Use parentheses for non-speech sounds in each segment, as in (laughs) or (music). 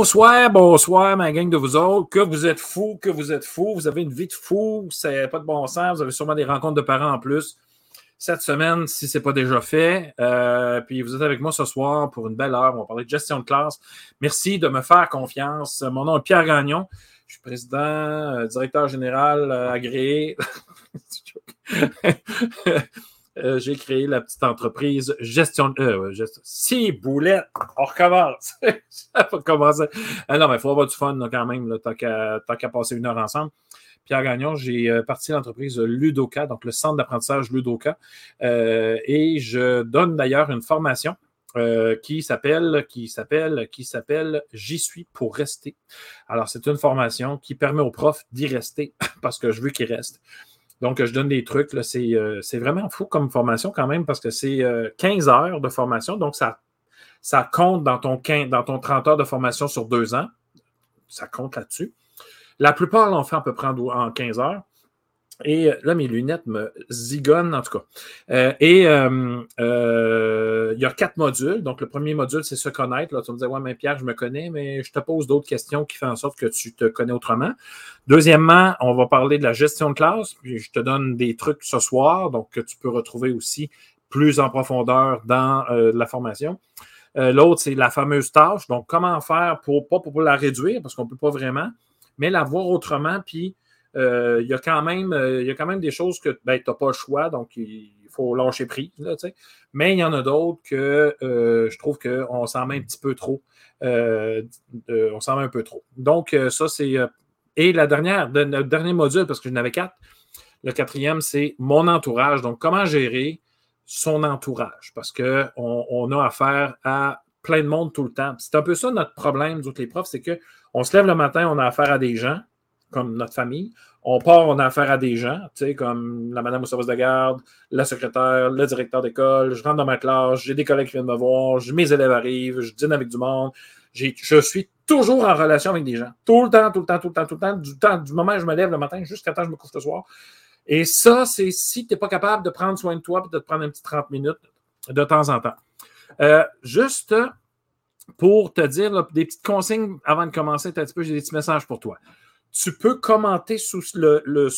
Bonsoir, bonsoir, ma gang de vous autres. Que vous êtes fous, que vous êtes fous. Vous avez une vie de fou, c'est pas de bon sens. Vous avez sûrement des rencontres de parents en plus cette semaine, si ce n'est pas déjà fait. Euh, puis vous êtes avec moi ce soir pour une belle heure. On va parler de gestion de classe. Merci de me faire confiance. Mon nom est Pierre Gagnon. Je suis président, euh, directeur général euh, agréé. (laughs) Euh, j'ai créé la petite entreprise gestion. Euh, Si, boulette, on recommence. (laughs) Ça va commencer. Ah non, mais il faut avoir du fun quand même, tant qu'à passer une heure ensemble. Pierre Gagnon, j'ai euh, parti l'entreprise Ludoka, donc le centre d'apprentissage Ludoka. et je donne d'ailleurs une formation qui s'appelle, qui s'appelle, qui s'appelle J'y suis pour rester. Alors, c'est une formation qui permet aux profs d'y rester (laughs) parce que je veux qu'ils restent. Donc, je donne des trucs. Euh, c'est, vraiment fou comme formation quand même parce que c'est 15 euh, heures de formation. Donc, ça, compte dans ton, 15, dans ton 30 heures de formation sur deux ans. Ça compte là-dessus. La plupart l'ont fait à peu près en 15 heures. Et euh, là, mes lunettes me zigonnent, en tout cas. Euh, et euh, il y a quatre modules. Donc, le premier module, c'est se connaître. Là, tu me disais, ouais, mais Pierre, je me connais, mais je te pose d'autres questions qui font en sorte que tu te connais autrement. Deuxièmement, on va parler de la gestion de classe. Puis, je te donne des trucs ce soir, donc que tu peux retrouver aussi plus en profondeur dans la formation. L'autre, c'est la fameuse tâche. Donc, comment faire pour, pas pour la réduire, parce qu'on ne peut pas vraiment, mais la voir autrement, puis il, y a quand même, euh, il y a quand même des choses que ben, tu n'as pas le choix, donc il faut lâcher prise. Mais il y en a d'autres que euh, je trouve qu'on s'en met un petit peu trop. on s'en met un peu trop. Donc, ça, c'est. et la dernière, le dernier module, parce que je n'avais quatre, le quatrième, c'est mon entourage. Donc, comment gérer son entourage? Parce qu'on on a affaire à plein de monde tout le temps. C'est un peu ça notre problème, nous les profs, c'est qu'on se lève le matin, on a affaire à des gens, comme notre famille. On part, a affaire à des gens, tu sais, comme la madame au service de garde, la secrétaire, le directeur d'école. Je rentre dans ma classe, j'ai des collègues qui viennent me voir, mes élèves arrivent, je dîne avec du monde. Je suis toujours en relation avec des gens. Tout le temps, tout le temps, tout le temps, tout le temps, du, temps, du moment où je me lève le matin jusqu'à temps que je me couche le soir. Et ça, c'est si tu n'es pas capable de prendre soin de toi et de te prendre un petit 30 minutes de temps en temps. Euh, juste pour te dire des petites consignes avant de commencer, un petit peu, j'ai des petits messages pour toi tu peux commenter sous le,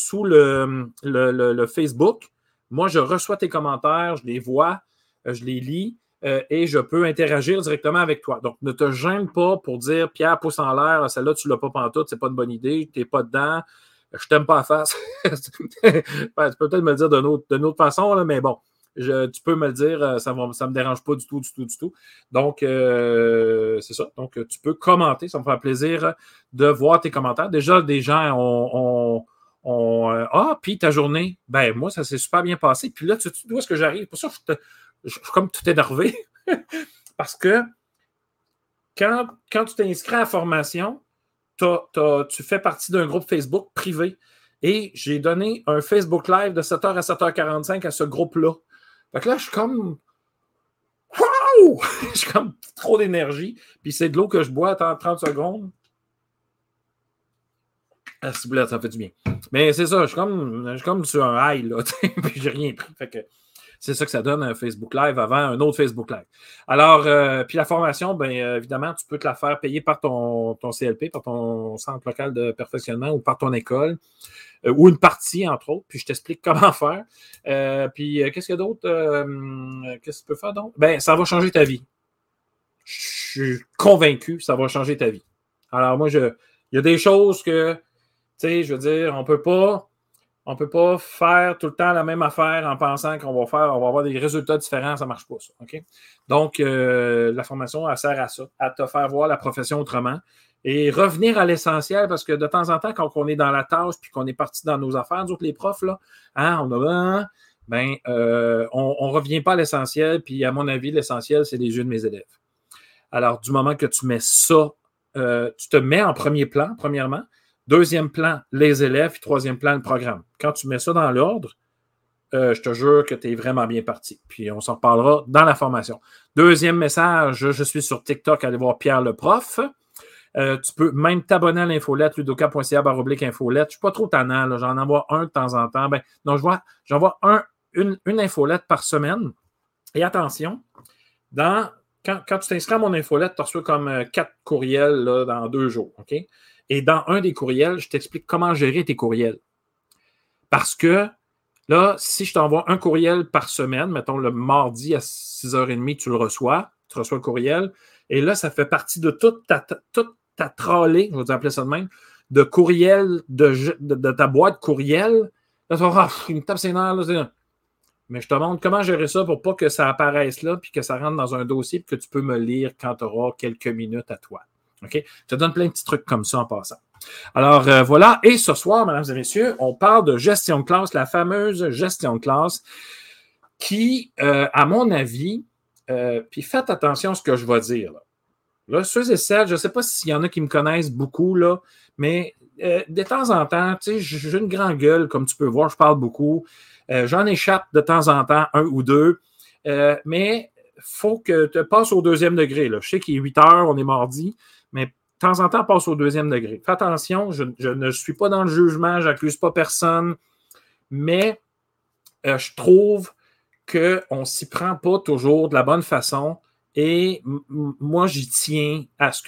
Facebook. Moi, je reçois tes commentaires, je les vois, euh, je les lis euh, et je peux interagir directement avec toi. Donc, ne te gêne pas pour dire Pierre, pouce en l'air, celle-là, tu ne l'as pas pantoute, c'est pas une bonne idée, tu n'es pas dedans, je t'aime pas à face. (laughs) tu peux peut-être me le dire d'une autre, façon, mais bon tu peux me le dire, euh, ça ne me dérange pas du tout, du tout, du tout. Donc, euh, c'est ça. Donc, tu peux commenter. Ça me fait plaisir de voir tes commentaires. Déjà, des gens ont. Euh, ah, puis ta journée, ben moi, ça s'est super bien passé. Puis là, tu, sais d'où est-ce que j'arrive? Pour ça, je, je, suis comme tout énervé. (laughs) Parce que quand, quand tu t'inscris à la formation, tu fais partie d'un groupe Facebook privé. Et j'ai donné un Facebook Live de 7h à 7h45 à ce groupe-là. Fait que là, je suis comme. Wow! (laughs) J'ai comme trop d'énergie. Puis c'est de l'eau que je bois en 30 secondes. Ah, ça fait du bien. Mais c'est ça, je suis comme, je suis comme sur un high, là. (laughs) puis j'ai rien pris. Fait que c'est ça que ça donne un Facebook Live avant un autre Facebook Live. Alors, euh, puis la formation, bien évidemment, tu peux te la faire payer par ton, ton CLP, par ton centre local de perfectionnement ou par ton école. Euh, ou une partie, entre autres, puis je t'explique comment (laughs) faire. Euh, puis qu'est-ce qu'il y a d'autre? qu'est-ce que tu peux faire d'autre? Ben, ça va changer ta vie. Je suis convaincu ça va changer ta vie. Alors, moi, je, il y a des choses que, tu sais, je veux dire, on ne peut pas on ne peut pas faire tout le temps la même affaire en pensant qu'on va faire, on va avoir des résultats différents, ça ne marche pas, ça. Donc, euh, la formation, elle sert à ça, à te faire voir la profession autrement et revenir à l'essentiel parce que de temps en temps, quand on est dans la tâche puis qu'on est parti dans nos affaires, nous les profs, là, hein, on a ben, euh, on ne revient pas à l'essentiel. Puis, à mon avis, l'essentiel, c'est les yeux de mes élèves. Alors, du moment que tu mets ça, euh, tu te mets en premier plan, premièrement, Deuxième plan, les élèves. troisième plan, le programme. Quand tu mets ça dans l'ordre, euh, je te jure que tu es vraiment bien parti. Puis on s'en reparlera dans la formation. Deuxième message, je suis sur TikTok, allez voir Pierre le prof. Euh, tu peux même t'abonner à l'infolette, ludoka.ca baroblique infolette. Je ne suis pas trop tannant, j'en envoie un de temps en temps. Ben, je vois, j'envoie un, une, une infolette par semaine. Et attention, quand, tu t'inscris à mon infolette, tu reçois comme euh, quatre courriels dans deux jours. OK? Et dans un des courriels, je t'explique comment gérer tes courriels. Parce que là, si je t'envoie un courriel par semaine, mettons le mardi à 6h30, tu le reçois, tu reçois le courriel, et là, ça fait partie de toute ta, toute ta trolley, je vais appeler ça de même, de courriel, de, ta boîte courriel. Là, tu vas ah, il tape ses. Mais je te montre comment gérer ça pour pas que ça apparaisse là, puis que ça rentre dans un dossier, puis que tu peux me lire quand tu auras quelques minutes à toi. OK? Je te donne plein de petits trucs comme ça en passant. Alors euh, voilà, et ce soir, mesdames et messieurs, on parle de gestion de classe, la fameuse gestion de classe qui, euh, à mon avis, euh, puis faites attention à ce que je vais dire. Là, ceux et celles, je ne sais pas s'il y en a qui me connaissent beaucoup, là, mais de temps en temps, j'ai une grande gueule, comme tu peux voir, je parle beaucoup. J'en échappe de temps en temps, un ou deux. Mais il faut que tu passes au deuxième degré. Là. Je sais qu'il est 8 heures, on est mardi, mais de temps en temps, passe au deuxième degré. Fais attention, je, ne suis pas dans le jugement, j'accuse pas personne, mais euh, je trouve qu'on ne s'y prend pas toujours de la bonne façon. Et moi, j'y tiens à ce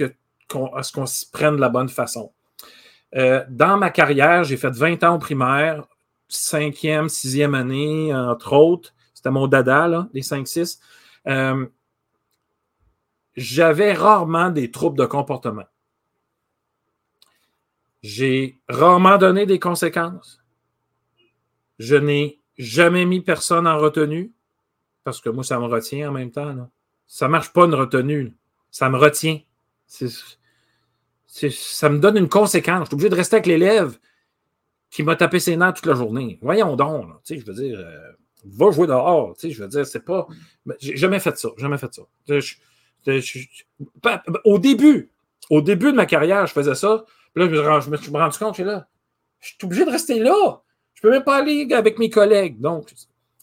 qu'on s'y prenne de la bonne façon. dans ma carrière, j'ai fait 20 ans au primaire cinquième, sixième année, entre autres. C'était mon dada, les 5-6. Euh, j'avais rarement des troubles de comportement. J'ai rarement donné des conséquences. Je n'ai jamais mis personne en retenue parce que moi, ça me retient en même temps. Ça ne marche pas une retenue. Ça me retient. ça me donne une conséquence. Je suis obligé de rester avec l'élève qui m'a tapé ses nerfs toute la journée. Voyons donc, je veux dire, euh, va jouer dehors, je veux dire, c'est pas. J'ai jamais fait ça, jamais fait ça. Au début, au début de ma carrière, je faisais ça. Puis là, je me, suis rendu compte, je là, je suis obligé de rester là. Je peux même pas aller avec mes collègues. Donc,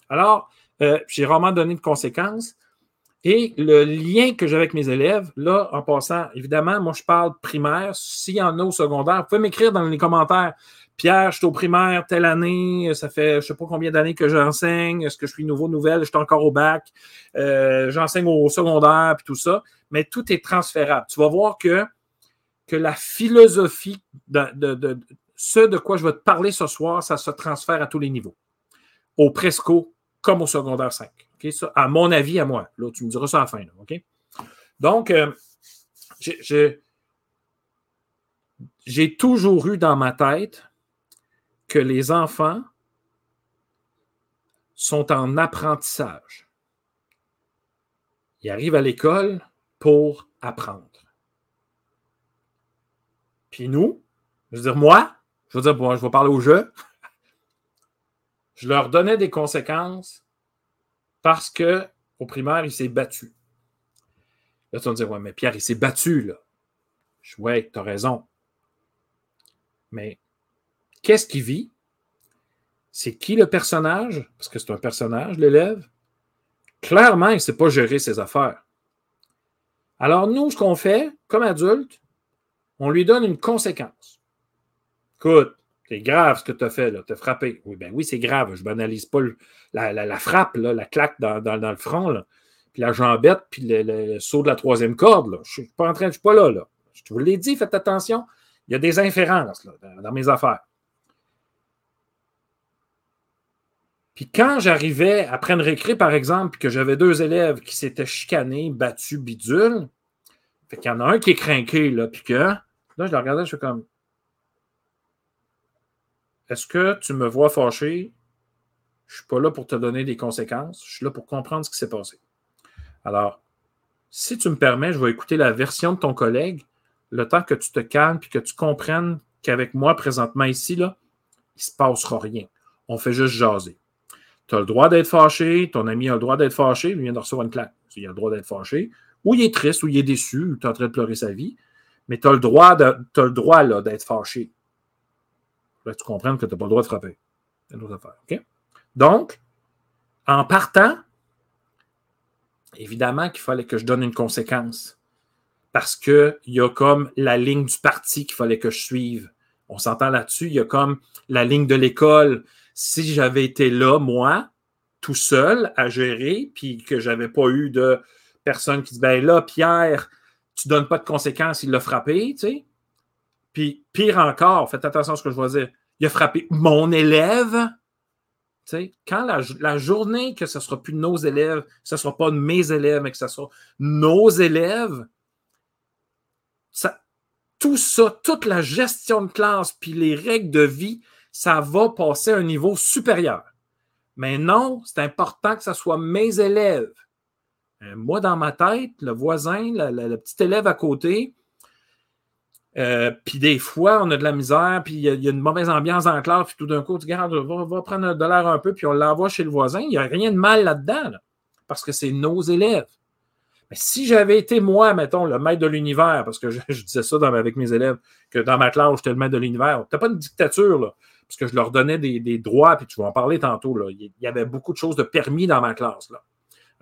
alors, euh, j'ai rarement donné de conséquences. Et le lien que j'ai avec mes élèves, là, en passant, évidemment, moi, je parle primaire. S'il y en a au secondaire, vous pouvez m'écrire dans les commentaires. Pierre, je suis au primaire telle année, ça fait je ne sais pas combien d'années que j'enseigne, est-ce que je suis nouveau, nouvelle, je suis encore au bac, euh, j'enseigne au secondaire, puis tout ça, mais tout est transférable. Tu vas voir que, que la philosophie de, ce de quoi je vais te parler ce soir, ça se transfère à tous les niveaux. Au presco comme au secondaire 5. Ça, à mon avis, à moi. Là, tu me diras ça à la fin. OK? Donc, euh, j'ai toujours eu dans ma tête que les enfants sont en apprentissage. Ils arrivent à l'école pour apprendre. Puis nous, je veux dire, moi, je veux dire, bon, je vais parler au jeu, je leur donnais des conséquences parce que au primaire, il s'est battu. Là, tu vas me dire, ouais, mais Pierre, il s'est battu, là. Je, ouais, tu as raison. Mais Qu'est-ce qu'il vit? C'est qui le personnage? Parce que c'est un personnage, l'élève. Clairement, il ne sait pas gérer ses affaires. Alors, nous, ce qu'on fait, comme adulte, on lui donne une conséquence. Écoute, c'est grave ce que tu as fait, tu as frappé. Oui, ben oui, c'est grave. Je ne banalise pas la, frappe, la claque dans, le front, puis la jambette, puis le, saut de la troisième corde. Je ne suis pas en train, je suis pas là, là. Je vous l'ai dit, faites attention. Il y a des inférences dans mes affaires. Puis quand j'arrivais après une récré, par exemple, que j'avais deux élèves qui s'étaient chicanés, battus, bidule, fait qu'il y en a un qui est craqué, là, puis que là, je le regardais, je suis comme Est-ce que tu me vois fâché? Je ne suis pas là pour te donner des conséquences, je suis là pour comprendre ce qui s'est passé. Alors, si tu me permets, je vais écouter la version de ton collègue, le temps que tu te calmes puis que tu comprennes qu'avec moi, présentement ici, là, il ne se passera rien. On fait juste jaser. Tu as le droit d'être fâché, ton ami a le droit d'être fâché, il vient de recevoir une claque. Il a le droit d'être fâché, ou il est triste, ou il est déçu, ou tu es en train de pleurer sa vie, mais tu as le droit, d'être fâché. Là, tu comprends que tu n'as pas le droit de frapper. C'est une autre affaire. Donc, en partant, évidemment qu'il fallait que je donne une conséquence. Parce qu'il y a comme la ligne du parti qu'il fallait que je suive. On s'entend là-dessus. Il y a comme la ligne de l'école si j'avais été là, moi, tout seul à gérer, puis que j'avais pas eu de personne qui dit ben là, Pierre, tu ne donnes pas de conséquences, il l'a frappé, tu sais. Puis pire encore, faites attention à ce que je vais dire. Il a frappé mon élève. Tu sais, quand la, journée que ce ne sera plus nos élèves, ce ne sera pas mes élèves, mais que ce sera nos élèves, tout ça, toute la gestion de classe, puis les règles de vie, ça va passer à un niveau supérieur. Mais non, c'est important que ce soit mes élèves. Euh, moi, dans ma tête, le voisin, le, petit élève à côté, euh, puis des fois, on a de la misère, puis il y, a une mauvaise ambiance en classe, puis tout d'un coup, tu regardes, va, va prendre de l'air un peu, puis on l'envoie chez le voisin. Il n'y a rien de mal là-dedans, parce que c'est nos élèves. Mais si j'avais été moi, mettons, le maître de l'univers, parce que je, disais ça avec mes élèves, que dans ma classe, j'étais le maître de l'univers, tu pas une dictature, là, parce que je leur donnais des, droits, puis tu vas en parler tantôt. Là. Il y avait beaucoup de choses de permis dans ma classe. Là.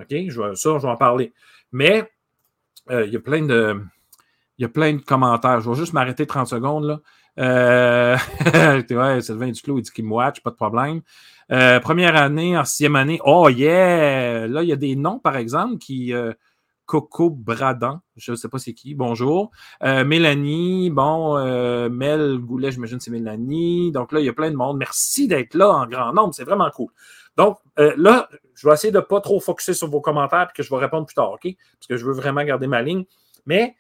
OK? Je, ça, je vais en parler. Mais euh, il y a plein de. Il y a plein de commentaires. Je vais juste m'arrêter 30 secondes. Là. Euh, (laughs) ouais, Sylvain Duclos, il dit qu'il me watch, pas de problème. Euh, première année, en sixième année, oh yeah! Là, il y a des noms, par exemple, qui. Coco Bradan, je ne sais pas c'est qui, bonjour. Euh, Mélanie, bon, euh, Mel Goulet, j'imagine c'est Mélanie. Donc là, il y a plein de monde. Merci d'être là en grand nombre, c'est vraiment cool. Donc euh, là, je vais essayer de ne pas trop focuser sur vos commentaires et que je vais répondre plus tard, OK? Parce que je veux vraiment garder ma ligne. Mais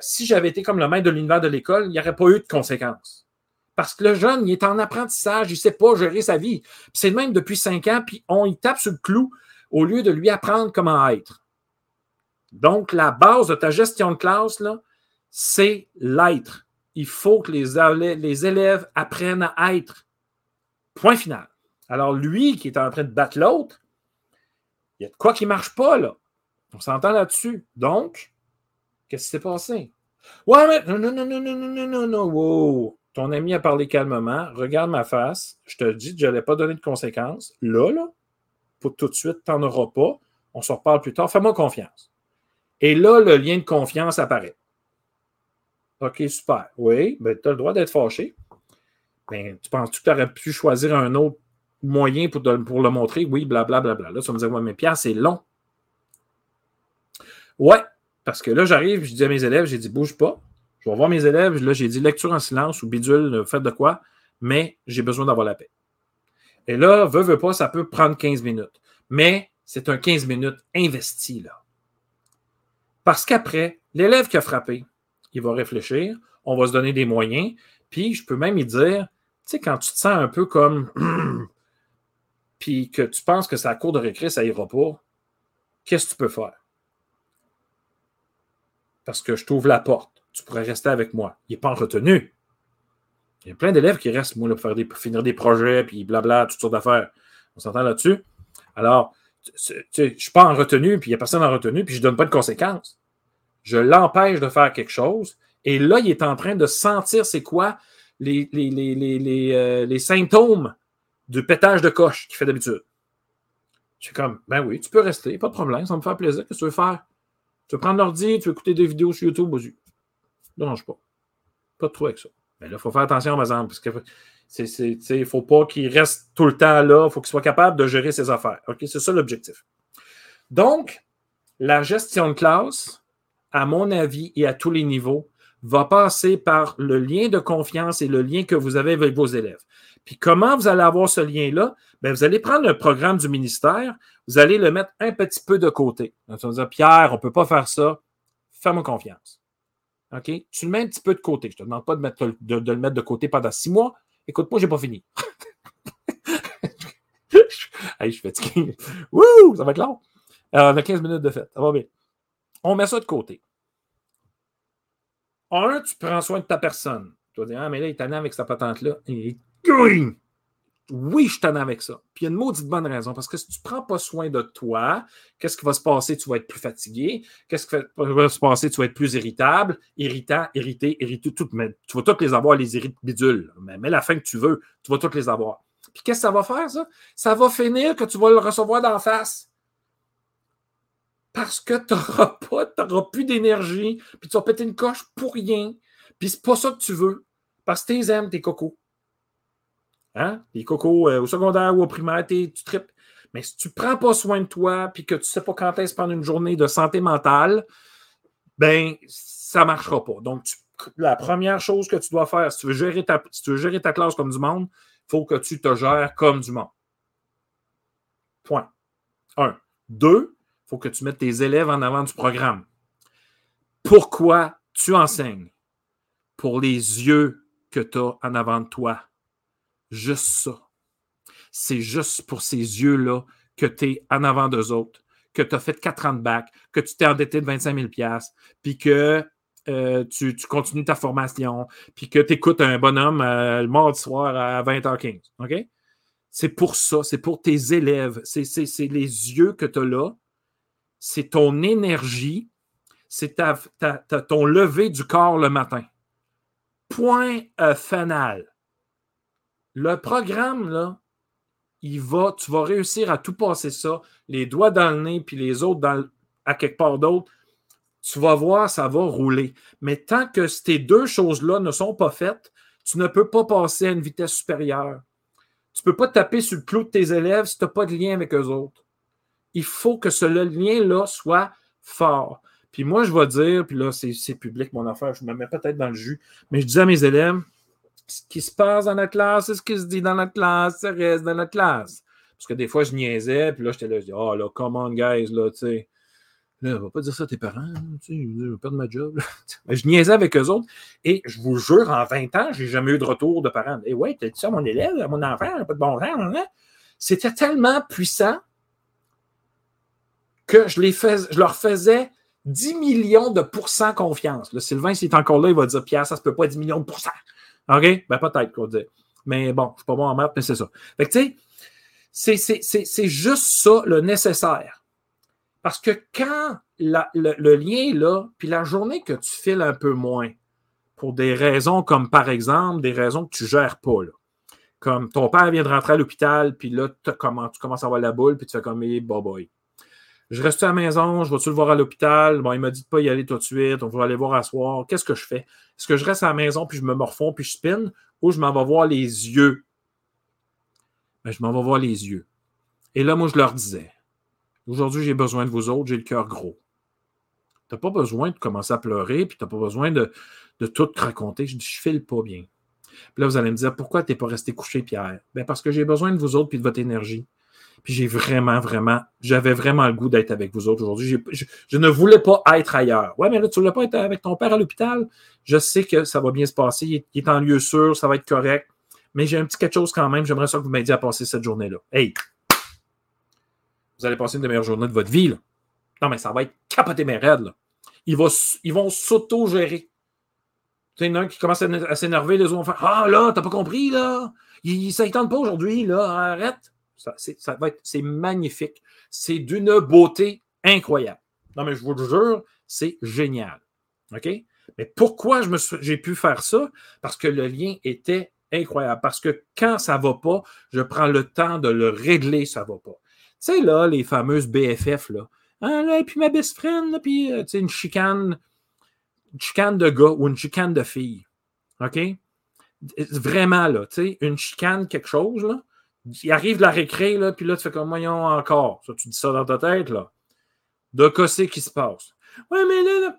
si j'avais été comme le maître de l'univers de l'école, il n'y aurait pas eu de conséquences. Parce que le jeune, il est en apprentissage, il ne sait pas gérer sa vie. C'est le même depuis cinq ans, puis on y tape sur le clou au lieu de lui apprendre comment être. Donc, la base de ta gestion de classe, c'est l'être. Il faut que les, élèves apprennent à être. Point final. Alors, lui qui est en train de battre l'autre, il y a de quoi qui ne marche pas, là. On s'entend là-dessus. Donc, qu'est-ce qui s'est passé? Ouais, mais non, non, non, non, non, non, non, non, wow. Ton ami a parlé calmement. Regarde ma face. Je te dis que je n'allais pas donner de conséquences. Là, là, pour tout de suite, tu n'en auras pas. On se reparle plus tard. Fais-moi confiance. Et là, le lien de confiance apparaît. OK, super. Oui, ben, tu as le droit d'être fâché. Ben, tu penses que tu aurais pu choisir un autre moyen pour, le montrer? Oui, blablabla. Bla, bla. Là, vas me dire, ouais, mais Pierre, c'est long. Ouais, parce que là, j'arrive, je dis à mes élèves, j'ai dit, bouge pas. Je vais voir mes élèves. Là, j'ai dit lecture en silence ou bidule, faites de quoi, mais j'ai besoin d'avoir la paix. Et là, veux, veux pas, ça peut prendre 15 minutes. Mais c'est un 15 minutes investi, là. Parce qu'après, l'élève qui a frappé, il va réfléchir, on va se donner des moyens, puis je peux même y dire, tu sais, quand tu te sens un peu comme, (clears throat) puis que tu penses que c'est la cour de récré, ça ira pas, qu'est-ce que tu peux faire? Parce que je t'ouvre la porte, tu pourrais rester avec moi. Il n'est pas en retenue. Il y a plein d'élèves qui restent, moi, pour finir des projets, puis blabla, toutes sortes d'affaires. On s'entend là-dessus? Alors, je ne suis pas en retenue, puis il n'y a personne en retenue, puis je ne donne pas de conséquences. Je l'empêche de faire quelque chose. Et là, il est en train de sentir c'est quoi les, les, euh, symptômes du pétage de coche qu'il fait d'habitude. Je suis comme, ben oui, tu peux rester, pas de problème, ça me fait plaisir. Qu'est-ce que tu veux faire? Tu veux prendre l'ordi, tu veux écouter des vidéos sur YouTube, vas-y. Ne dérange pas. Pas de trop avec ça. Mais là, il faut faire attention, par exemple, parce que il ne faut pas qu'il reste tout le temps là. Il faut qu'il soit capable de gérer ses affaires. OK? C'est ça l'objectif. Donc, la gestion de classe, à mon avis et à tous les niveaux, va passer par le lien de confiance et le lien que vous avez avec vos élèves. Puis comment vous allez avoir ce lien-là? Bien, vous allez prendre le programme du ministère, vous allez le mettre un petit peu de côté. Vous allez dire, Pierre, on ne peut pas faire ça. Fais-moi confiance. OK? Tu le mets un petit peu de côté. Je ne te demande pas de, le mettre de côté pendant six mois. Écoute-moi, j'ai pas fini. (laughs) je suis fatigué. Wouh! Ça va être long. On a 15 minutes de fête. Ça va bien. On met ça de côté. Un, tu prends soin de ta personne. Tu vas dire, ah, mais là, il est avec sa patente-là. Et oui, je t'en avec ça. Puis il y a une maudite bonne raison. Parce que si tu ne prends pas soin de toi, qu'est-ce qui va se passer? Tu vas être plus fatigué. Qu'est-ce qui va se passer? Tu vas être plus irritable, irritant, irrité, irrité. Tout, mais tu vas toutes les avoir, les irrites bidules. Mais mets la fin que tu veux, tu vas toutes les avoir. Puis qu'est-ce que ça va faire, ça? Ça va finir que tu vas le recevoir d'en face. Parce que tu n'auras (laughs) pas, plus d'énergie, puis tu vas péter une coche pour rien. Puis c'est pas ça que tu veux. Parce que tu aimes tes cocos. Hein? Les cocos euh, au secondaire ou au primaire, tu tripes. Mais si tu ne prends pas soin de toi puis que tu ne sais pas quand est-ce prendre une journée de santé mentale, ben ça ne marchera pas. Donc, la première chose que tu dois faire, si tu veux gérer ta, si tu veux gérer ta classe comme du monde, il faut que tu te gères comme du monde. Point. Un. Deux, il faut que tu mettes tes élèves en avant du programme. Pourquoi tu enseignes? Pour les yeux que tu as en avant de toi. Juste ça. C'est juste pour ces yeux-là que tu es en avant d'eux autres, que tu as fait 4 ans de bac, que tu t'es endetté de 25 000 puis que euh, tu, continues ta formation, puis que tu écoutes un bonhomme euh, le mardi soir à 20h15. OK? C'est pour ça, c'est pour tes élèves, c'est les yeux que tu as là, c'est ton énergie, c'est ton lever du corps le matin. Point euh, final. Le programme, là, il va, tu vas réussir à tout passer ça, les doigts dans le nez, puis les autres à quelque part d'autre. Tu vas voir, ça va rouler. Mais tant que ces deux choses-là ne sont pas faites, tu ne peux pas passer à une vitesse supérieure. Tu ne peux pas taper sur le clou de tes élèves si tu n'as pas de lien avec eux autres. Il faut que ce lien-là soit fort. Puis moi, je vais dire, puis là, c'est public mon affaire, je me mets peut-être dans le jus, mais je dis à mes élèves, ce qui se passe dans la classe, c'est ce qui se dit dans la classe, ça reste dans la classe. Parce que des fois, je niaisais, puis là, j'étais là, je dis, oh là, come on, guys, là, tu sais. Là, va pas dire ça à tes parents, tu sais, je vais perdre ma job. (laughs) je niaisais avec eux autres, et je vous jure, en 20 ans, j'ai jamais eu de retour de parents. Et eh ouais, t'as dit ça à mon élève, à mon enfant, pas de bon sens, hein? C'était tellement puissant que je, les fais, je leur faisais 10 millions de pourcents confiance. Le Sylvain, s'il est encore là, il va dire Pierre, ça se peut pas 10 millions de pourcents. OK? Ben peut-être qu'on dit. Mais bon, je suis pas bon en maths, mais c'est ça. Fait que tu sais, c'est juste ça le nécessaire. Parce que quand le, lien est là, puis la journée que tu files un peu moins, pour des raisons comme par exemple des raisons que tu ne gères pas, comme ton père vient de rentrer à l'hôpital, puis là, tu commences à avoir la boule, puis tu fais comme, hey, boy. Je reste à la maison, je vais-tu le voir à l'hôpital? Bon, il m'a dit pas y aller tout de suite, on va aller voir à. Qu'est-ce que je fais? Est-ce que je reste à la maison puis je me morfonds puis je spin ou je m'en vais voir les yeux? Ben, je m'en vais voir les yeux. Et là, moi, je leur disais, aujourd'hui, j'ai besoin de vous autres, j'ai le cœur gros. Tu n'as pas besoin de commencer à pleurer, puis tu n'as pas besoin de, de tout raconter. Je dis, je file pas bien. Puis là, vous allez me dire, pourquoi tu n'es pas resté couché, Pierre? Ben parce que j'ai besoin de vous autres puis de votre énergie. Puis j'ai vraiment, vraiment, j'avais vraiment le goût d'être avec vous autres aujourd'hui. Je, ne voulais pas être ailleurs. Ouais, mais là, tu ne voulais pas être avec ton père à l'hôpital? Je sais que ça va bien se passer. Il est, en lieu sûr, ça va être correct. Mais j'ai un petit quelque chose quand même. J'aimerais ça que vous m'aidiez à passer cette journée-là. Hey! Vous allez passer une des meilleures journées de votre vie. Là. Non, mais ça va être capoté mes raides. Là. Ils, vont, ils vont s'auto-gérer. Tu sais, il y en a un qui commence à s'énerver, les autres vont faire Ah là, t'as pas compris, là? Il, ça ne tente pas aujourd'hui, là. Arrête. Ça, va être, c'est magnifique. C'est d'une beauté incroyable. Non, mais je vous le jure, c'est génial. OK? Mais pourquoi j'ai pu faire ça? Parce que le lien était incroyable. Parce que quand ça ne va pas, je prends le temps de le régler, ça ne va pas. Tu sais, là, les fameuses BFF, là. Ah, là, et puis ma best friend, puis, euh, une chicane, une chicane de gars ou une chicane de fille. OK? Vraiment, là, tu sais, une chicane, quelque chose, là il arrive de la récré, là, puis là, tu fais comme, voyons encore. Tu dis ça dans ta tête, là. De casser qui se passe? Ouais, mais là,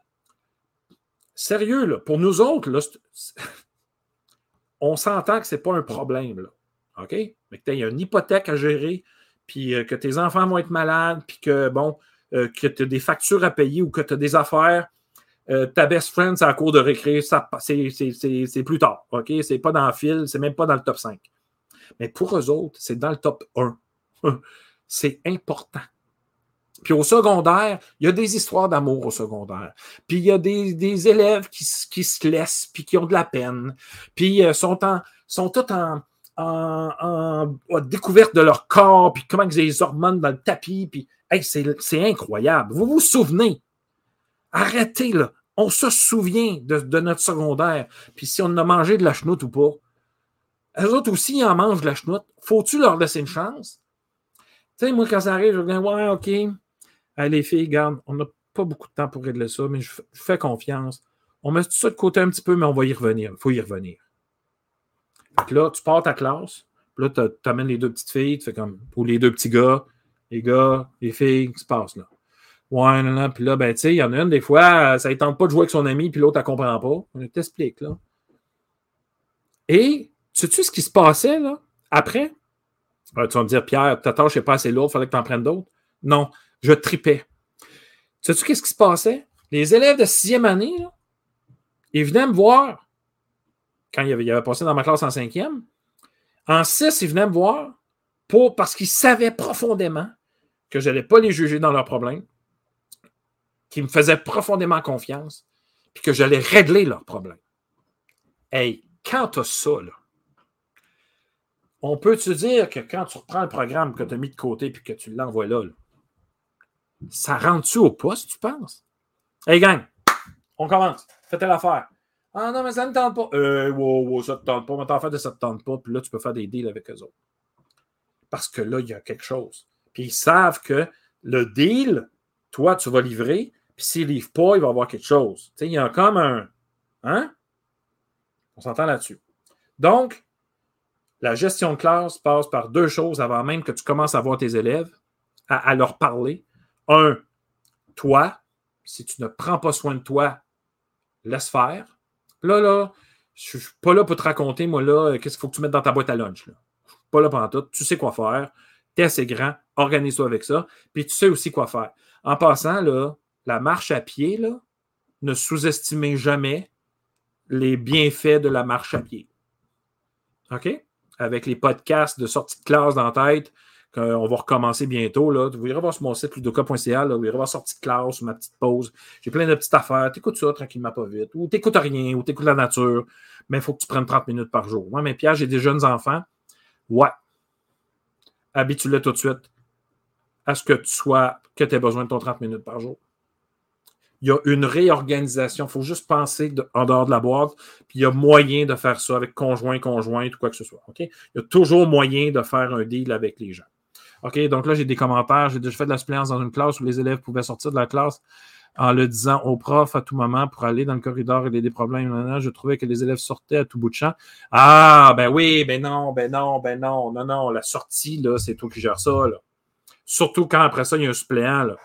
sérieux, là, pour nous autres, là, (laughs) on s'entend que ce n'est pas un problème, là. OK? Mais que tu as une hypothèque à gérer, puis euh, que tes enfants vont être malades, puis que, bon, euh, que tu as des factures à payer ou que tu as des affaires. Euh, ta best friend, c'est à cours de récré, c'est plus tard. OK? C'est pas dans le fil, c'est même pas dans le top 5. Mais pour eux autres, c'est dans le top 1. (laughs) c'est important. Puis au secondaire, il y a des histoires d'amour au secondaire. Puis il y a des, élèves qui, se laissent, puis qui ont de la peine. Puis euh, sont, en, sont tous en, en, découverte de leur corps, puis comment ils ont les hormones dans le tapis. Puis c'est incroyable. Vous vous souvenez? Arrêtez là. On se souvient de, de notre secondaire. Puis si on a mangé de la chenoute ou pas. Eux autres aussi, en mangent de la chenoute. Faut-tu leur laisser une chance? Tu sais, moi, quand ça arrive, je dis Ouais, OK. Allez, les filles, garde, on n'a pas beaucoup de temps pour régler ça, mais je, fais confiance. On met tout ça de côté un petit peu, mais on va y revenir. Il faut y revenir. Là, tu pars ta classe, puis là, tu amènes les deux petites filles, tu fais comme, ou les deux petits gars, les gars, les filles, qui se passe là? Ouais, non, non. Puis là, ben, tu sais, il y en a une, des fois, ça ne tente pas de jouer avec son ami, puis l'autre, elle ne comprend pas. On t'explique, là. Et, sais-tu ce qui se passait, là, après? tu vas me dire, Pierre, ta tâche n'est pas assez lourde, il fallait que tu en prennes d'autres. Non, je tripais. Sais-tu qu'est-ce qui se passait? Les élèves de sixième année, ils venaient me voir quand il avait, avait passé dans ma classe en cinquième. En six, ils venaient me voir pour, parce qu'ils savaient profondément que je n'allais pas les juger dans leurs problèmes, qu'ils me faisaient profondément confiance, puis que j'allais régler leurs problèmes. Hey, quand tu as ça, là, on peut te dire que quand tu reprends le programme que tu as mis de côté puis que tu l'envoies là, ça rentre-tu au poste, tu penses? Hey, gang, on commence. Faites l'affaire. Ah non, mais ça ne tente pas. Euh, wow, wow, ça ne te tente pas. Mais t'en fais de ça ne te tente pas. Puis là, tu peux faire des deals avec eux autres. Parce que là, il y a quelque chose. Puis ils savent que le deal, toi, tu vas livrer. Puis s'ils ne livrent pas, il va y avoir quelque chose. Tu sais, il y a comme un. Hein? On s'entend là-dessus. Donc, la gestion de classe passe par deux choses avant même que tu commences à voir tes élèves, à, leur parler. Un, toi, si tu ne prends pas soin de toi, laisse faire. Là, là, je ne suis pas là pour te raconter, moi, là, qu'est-ce qu'il faut que tu mettes dans ta boîte à lunch. Je ne suis pas là pendant tout. Tu sais quoi faire. Tu es assez grand. Organise-toi avec ça. Puis tu sais aussi quoi faire. En passant, là, la marche à pied, là, ne sous-estimez jamais les bienfaits de la marche à pied. OK? Avec les podcasts de sortie de classe dans la tête, qu'on va recommencer bientôt. Là. Vous irez voir sur mon site ludoka.ca, vous irez voir sortie de classe, ma petite pause. J'ai plein de petites affaires. T'écoutes ça tranquillement, pas vite. Ou t'écoutes rien, ou t'écoutes la nature. Mais il faut que tu prennes 30 minutes par jour. Moi, mais Pierre, j'ai des jeunes enfants. Ouais. Habitue-le tout de suite à ce que tu sois, que tu aies besoin de ton 30 minutes par jour il y a une réorganisation. Il faut juste penser en dehors de la boîte. Puis il y a moyen de faire ça avec conjoint, conjointe ou quoi que ce soit. Il y a toujours moyen de faire un deal avec les gens. OK? Donc là, j'ai des commentaires. J'ai déjà fait de la suppléance dans une classe où les élèves pouvaient sortir de la classe en le disant au prof à tout moment pour aller dans le corridor et des problèmes. je trouvais que les élèves sortaient à tout bout de champ. Ah, ben oui, ben non, ben non, ben non, non, non. La sortie, là, c'est toi qui gères ça. Là. Surtout quand après ça, il y a un suppléant. Là.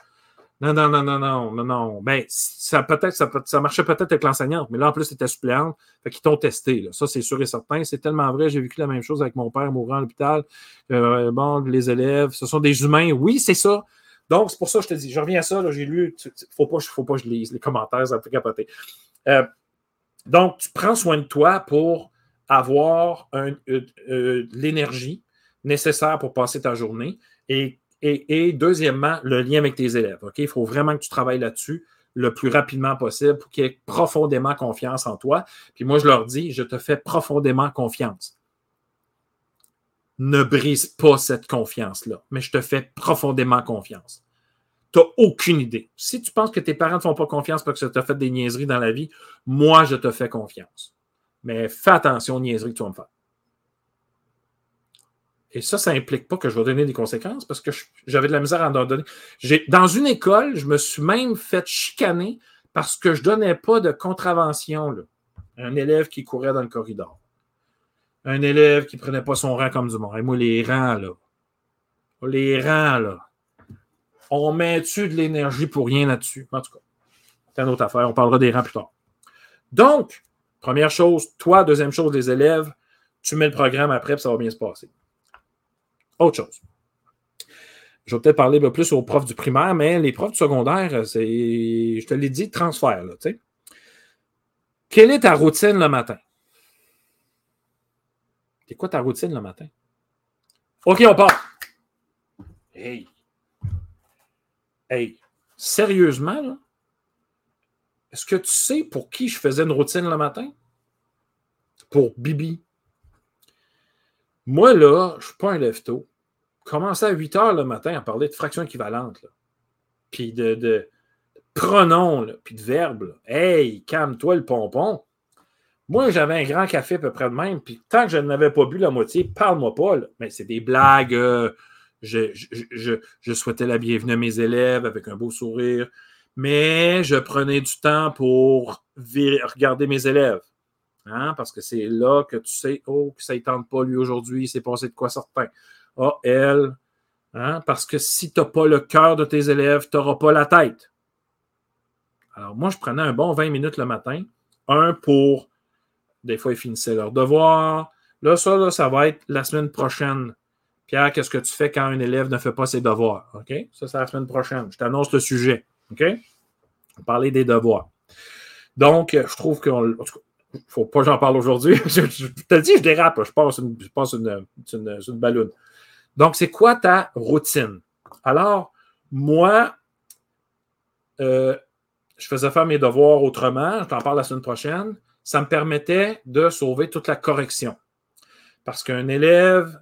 Non, non, non, non, non, non, non. Ben, ça peut-être, ça, marchait peut-être avec l'enseignante, mais là, en plus, c'était suppléante. Fait qu'ils t'ont testé. Ça, c'est sûr et certain. C'est tellement vrai. J'ai vécu la même chose avec mon père mourant à l'hôpital. Euh, les élèves, ce sont des humains. Oui, c'est ça. Donc, c'est pour ça que je te dis, je reviens à ça. J'ai lu. Il ne faut pas, faut pas que je lise les commentaires, ça me fait capoter. Euh, donc, tu prends soin de toi pour avoir euh, l'énergie nécessaire pour passer ta journée. Et et, deuxièmement, le lien avec tes élèves. Il faut vraiment que tu travailles là-dessus le plus rapidement possible pour qu'ils aient profondément confiance en toi. Puis moi, je leur dis, je te fais profondément confiance. Ne brise pas cette confiance-là, mais je te fais profondément confiance. Tu n'as aucune idée. Si tu penses que tes parents ne te font pas confiance parce que ça t'a fait des niaiseries dans la vie, moi, je te fais confiance. Mais fais attention aux niaiseries que tu vas me faire. Et ça, ça n'implique pas que je vais donner des conséquences parce que j'avais de la misère à en donner. Dans une école, je me suis même fait chicaner parce que je ne donnais pas de contravention. Un élève qui courait dans le corridor. Un élève qui ne prenait pas son rang comme du monde. Et moi, les rangs, là. Les rangs, là. On met-tu de l'énergie pour rien là-dessus? En tout cas, c'est une autre affaire. On parlera des rangs plus tard. Donc, première chose, toi, deuxième chose, les élèves, tu mets le programme après, puis ça va bien se passer. Autre chose. Je vais peut-être parler plus aux profs du primaire, mais les profs du secondaire, c'est, je te l'ai dit, transfert. Là, Quelle est ta routine le matin? C'est quoi ta routine le matin? OK, on part. Hey. Hey. Sérieusement, là? Est-ce que tu sais pour qui je faisais une routine le matin? Pour Bibi. Moi, là, je ne suis pas un lève-tôt commencer à 8 heures le matin à parler de fractions équivalentes, puis de, pronoms, puis de verbes. Hey, calme-toi le pompon. Moi, j'avais un grand café à peu près de même, puis tant que je n'avais pas bu la moitié, parle-moi pas. Mais c'est des blagues. Euh, je, souhaitais la bienvenue à mes élèves avec un beau sourire, mais je prenais du temps pour regarder mes élèves. Hein, parce que c'est là que tu sais, oh, que ça ne tente pas lui aujourd'hui, il s'est passé de quoi certain. Ah, elle, Hein? Parce que si tu n'as pas le cœur de tes élèves, tu n'auras pas la tête. Alors, moi, je prenais un bon 20 minutes le matin. Un pour, des fois, ils finissaient leur devoir. Là, ça, ça va être la semaine prochaine. Pierre, qu'est-ce que tu fais quand un élève ne fait pas ses devoirs? OK? Ça, c'est la semaine prochaine. Je t'annonce le sujet. OK? On va parler des devoirs. Donc, je trouve qu'on. ne faut pas que j'en parle aujourd'hui. (laughs) je, te dis, je dérape. Je passe une, je une, une, une Donc, c'est quoi ta routine? Alors, moi, euh, je faisais faire mes devoirs autrement. Je t'en parle la semaine prochaine. Ça me permettait de sauver toute la correction. Parce qu'un élève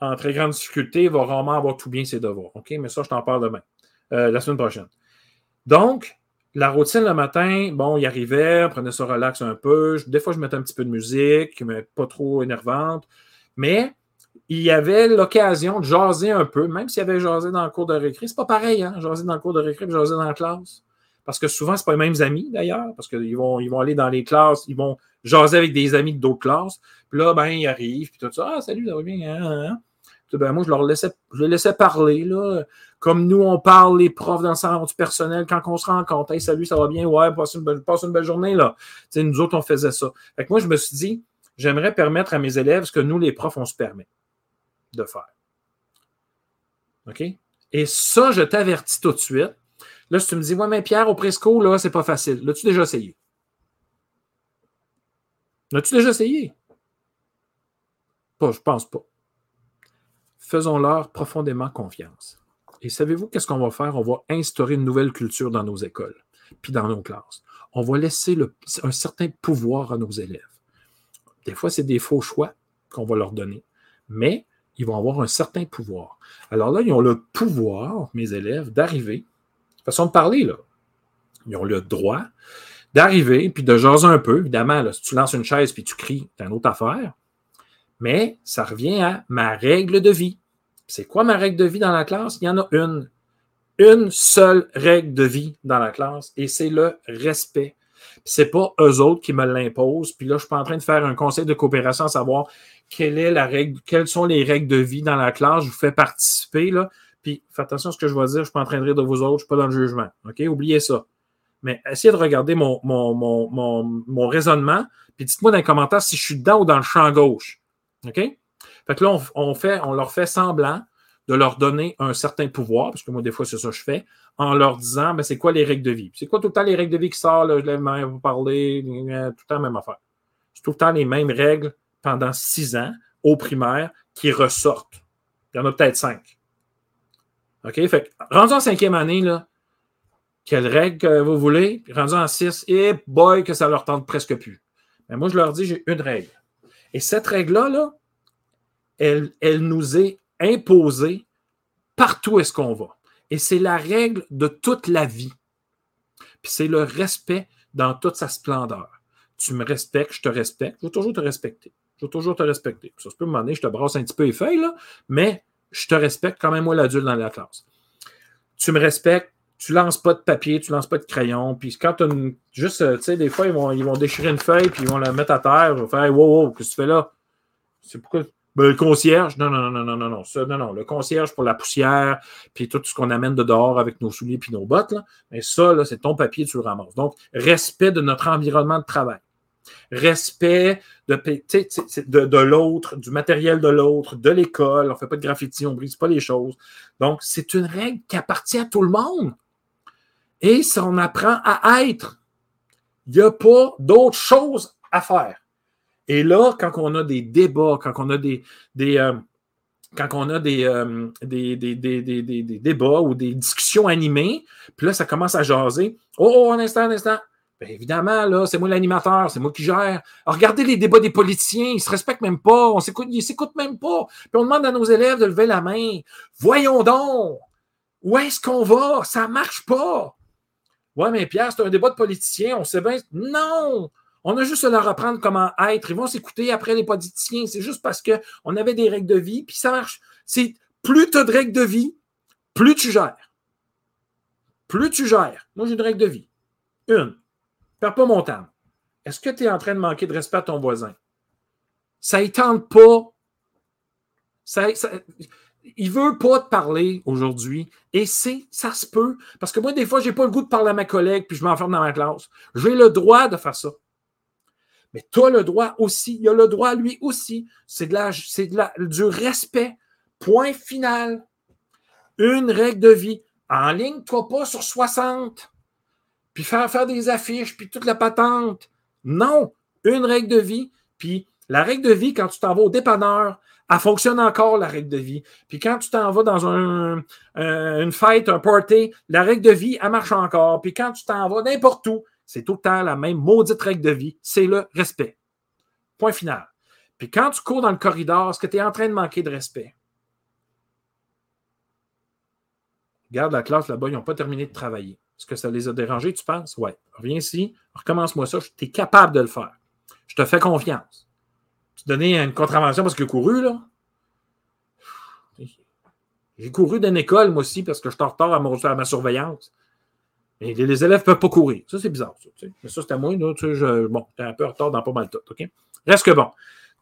en très grande difficulté va rarement avoir tout bien ses devoirs. OK? Mais ça, je t'en parle demain, euh, la semaine prochaine. Donc, la routine le matin, bon, il arrivait, on prenait ça relax un peu. Des fois, je mettais un petit peu de musique, mais pas trop énervante. Mais il y avait l'occasion de jaser un peu, même s'il y avait jasé dans le cours de récré. C'est pas pareil, hein, jaser dans le cours de récré jaser dans la classe. Parce que souvent, ce pas les mêmes amis, d'ailleurs, parce qu'ils vont, ils aller dans les classes, ils vont jaser avec des amis d'autres classes. Puis là, ben, ils arrivent, puis tout ça. Ah, salut, ça va bien. Hein, hein, hein. Ben, moi, je leur laissais, je laissais parler, là. Comme nous, on parle, les profs dans le centre du personnel, quand on se rencontre. Hey, salut, ça va bien? Ouais, passe une belle, journée, là. nous autres, on faisait ça. Fait que moi, je me suis dit, j'aimerais permettre à mes élèves ce que nous, les profs, on se permet de faire. OK? Et ça, je t'avertis tout de suite. Là, si tu me dis, ouais, mais Pierre, au Presco, là, c'est pas facile. L'as-tu déjà essayé? L'as-tu déjà essayé? Pas, je pense pas. Faisons-leur profondément confiance. Et savez-vous qu'est-ce qu'on va faire? On va instaurer une nouvelle culture dans nos écoles, puis dans nos classes. On va laisser un certain pouvoir à nos élèves. Des fois, c'est des faux choix qu'on va leur donner, mais ils vont avoir un certain pouvoir. Alors là, ils ont le pouvoir, mes élèves, d'arriver, façon de parler, là. Ils ont le droit d'arriver, puis de jaser un peu. Évidemment, si tu lances une chaise puis tu cries, c'est une autre affaire. Mais ça revient à ma règle de vie. C'est quoi ma règle de vie dans la classe? Il y en a une. Une seule règle de vie dans la classe, et c'est le respect. C'est pas eux autres qui me l'imposent. Puis là, je suis pas en train de faire un conseil de coopération à savoir quelle est la règle, quelles sont les règles de vie dans la classe. Je vous fais participer. Puis faites attention à ce que je vais dire. Je ne suis pas en train de rire de vous autres. Je ne suis pas dans le jugement. OK? Oubliez ça. Mais essayez de regarder mon, mon, mon raisonnement. Puis dites-moi dans les commentaires si je suis dedans ou dans le champ gauche. OK? Fait que là, on, fait, on leur fait semblant de leur donner un certain pouvoir, parce que moi, des fois, c'est ça que je fais, en leur disant, ben, c'est quoi les règles de vie? C'est quoi tout le temps les règles de vie qui sortent, là, je main, vous parlez, tout le temps même affaire. C'est tout le temps les mêmes règles pendant six ans au primaire qui ressortent. Il y en a peut-être cinq. OK? Fait que, rendu en cinquième année, là, quelle règle que vous voulez? rendu en six, et boy, que ça leur tente presque plus. Mais moi, je leur dis, j'ai une règle. Et cette règle-là, là, elle, nous est imposée partout où est-ce qu'on va. Et c'est la règle de toute la vie. Puis c'est le respect dans toute sa splendeur. Tu me respectes, je te respecte, je vais toujours te respecter. Je vais toujours te respecter. Ça se peut me je te brasse un petit peu les feuilles, là, mais je te respecte quand même, moi, l'adulte dans la classe. Tu me respectes, tu lances pas de papier, tu lances pas de crayon. Puis quand tu une, juste, euh, tu sais, des fois, ils vont, ils vont déchirer une feuille, puis ils vont la mettre à terre. Ils vont faire, wow, wow, qu'est-ce que tu fais là? C'est pourquoi. Ben, le concierge, non, non, non, non, non, non, ça, non, non, le concierge pour la poussière, puis tout ce qu'on amène de dehors avec nos souliers puis nos bottes, là, mais ça, là, c'est ton papier, tu le ramasses. Donc, respect de notre environnement de travail. Respect de, de, de l'autre, du matériel de l'autre, de l'école. On ne fait pas de graffiti, on ne brise pas les choses. Donc, c'est une règle qui appartient à tout le monde. Et si on apprend à être, il n'y a pas d'autre chose à faire. Et là, quand on a des débats, quand on a des, des euh, quand on a des, euh, des, des, des, débats ou des discussions animées, puis là, ça commence à jaser. Oh, oh un instant, un instant. Bien évidemment, là, c'est moi l'animateur, c'est moi qui gère. regardez les débats des politiciens, ils se respectent même pas, on s'écoute, s'écoutent même pas. Puis on demande à nos élèves de lever la main. Voyons donc, où est-ce qu'on va? Ça marche pas. Ouais, mais Pierre, c'est un débat de politiciens, on sait bien. Non! On a juste à leur apprendre comment être. Ils vont s'écouter après les politiciens. C'est juste parce qu'on avait des règles de vie, puis ça marche. C'est plus tu as de règles de vie, plus tu gères. Plus tu gères. Moi, j'ai une règle de vie. Une. Perds pas mon temps. Est-ce que tu es en train de manquer de respect à ton voisin? Ça ne tente pas. Ça, il veut pas te parler aujourd'hui. Et c'est, ça se peut. Parce que moi, des fois, j'ai pas le goût de parler à ma collègue, puis je m'enferme dans ma classe. J'ai le droit de faire ça. Mais tu as le droit aussi. Il a le droit, lui aussi. C'est de c'est de du respect. Point final. Une règle de vie. En ligne, toi pas sur 60. Puis faire, faire des affiches, puis toute la patente. Non. Une règle de vie. Puis la règle de vie, quand tu t'en vas au dépanneur, elle fonctionne encore, la règle de vie. Puis quand tu t'en vas dans un, une fête, un party, la règle de vie, elle marche encore. Puis quand tu t'en vas n'importe où, c'est tout le temps la même maudite règle de vie, c'est le respect. Point final. Puis quand tu cours dans le corridor, est-ce que tu es en train de manquer de respect? Regarde la classe là-bas, ils n'ont pas terminé de travailler. Est-ce que ça les a dérangés, tu penses? Oui. Reviens ici, recommence-moi ça, tu es capable de le faire. Je te fais confiance donner une contravention parce a couru, là? J'ai couru d'une école, moi aussi, parce que je suis retard à, ma surveillance. Les, élèves ne peuvent pas courir. Ça, c'est bizarre. Ça, Mais ça, c'était moi. Là, je, bon, j'étais un peu en retard dans pas mal de tout. Reste que bon.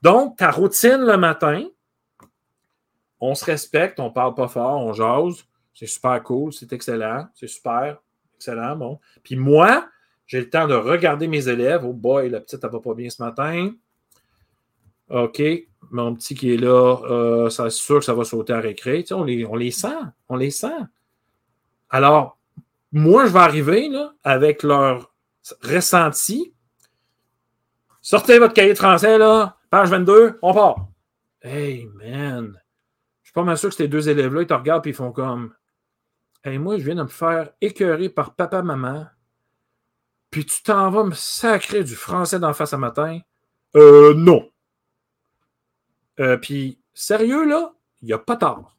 Donc, ta routine le matin, on se respecte, on ne parle pas fort, on jase. C'est super cool, c'est excellent. C'est super, excellent. Bon. Puis moi, j'ai le temps de regarder mes élèves. Oh boy, la petite, elle va pas bien ce matin. OK, mon petit qui est là, euh, c'est sûr que ça va sauter à récré. on, les, on les sent, on les sent. Alors, moi, je vais arriver là, avec leur ressenti. Sortez votre cahier de français, là, page 22, on part. Hey, man. Je suis pas mal sûr que ces deux élèves-là, ils te regardent et ils font comme Hey, moi, je viens de me faire écœurer par papa-maman, puis tu t'en vas me sacrer du français d'en face à matin? Euh, non. Euh, puis, sérieux, là, il n'y a pas tort.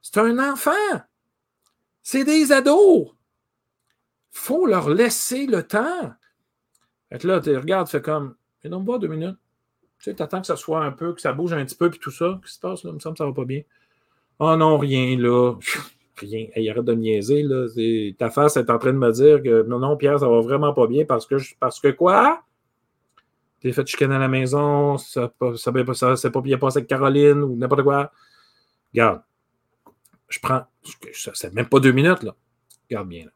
C'est un enfant. C'est des ados. faut leur laisser le temps. Fait que là, tu regardes, fais comme, mais non, pas deux minutes. Tu sais, attends que ça soit un peu, que ça bouge un petit peu, puis tout ça. Qu'est-ce qui se passe, là? Il me semble que ça va pas bien. Oh non, rien, là. Rien. Hey, arrête de niaiser, là. Ta face est en train de me dire que non, non, Pierre, ça va vraiment pas bien parce que, parce que quoi? t'es fait chicaner à la maison, ça s'est pas bien passé avec Caroline ou n'importe quoi. Regarde, je prends, c'est même pas deux minutes, là. Regarde bien, là.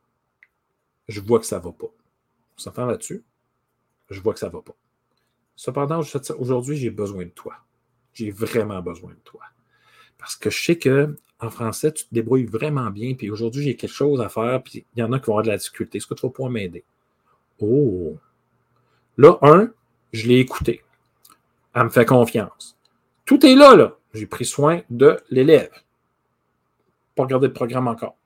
Je vois que ça va pas. On s'entend là-dessus? Je vois que ça va pas. Cependant, aujourd'hui, j'ai besoin de toi. J'ai vraiment besoin de toi. Parce que je sais que en français, tu te débrouilles vraiment bien, puis aujourd'hui, j'ai quelque chose à faire, puis il y en a qui vont avoir de la difficulté. Est-ce que tu vas pouvoir m'aider? Oh! Là, un, je l'ai écouté. Elle me fait confiance. Tout est là, là. J'ai pris soin de l'élève. Pas regarder le programme encore.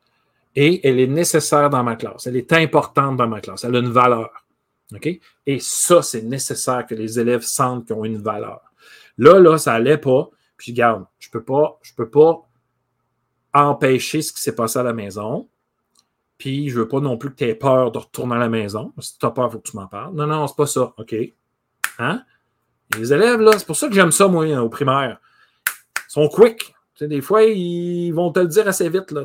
Et elle est nécessaire dans ma classe. Elle est importante dans ma classe. Elle a une valeur. Et ça, c'est nécessaire que les élèves sentent qu'ils ont une valeur. Là, là, ça n'allait pas. Puis, regarde, je ne peux pas, je peux pas empêcher ce qui s'est passé à la maison. Puis, je ne veux pas non plus que tu aies peur de retourner à la maison. Si tu as peur, il faut que tu m'en parles. Non, non, c'est pas ça. OK? Hein? Les élèves, là, c'est pour ça que j'aime ça, moi, au primaire. Ils sont quick. Des fois, ils vont te le dire assez vite, là,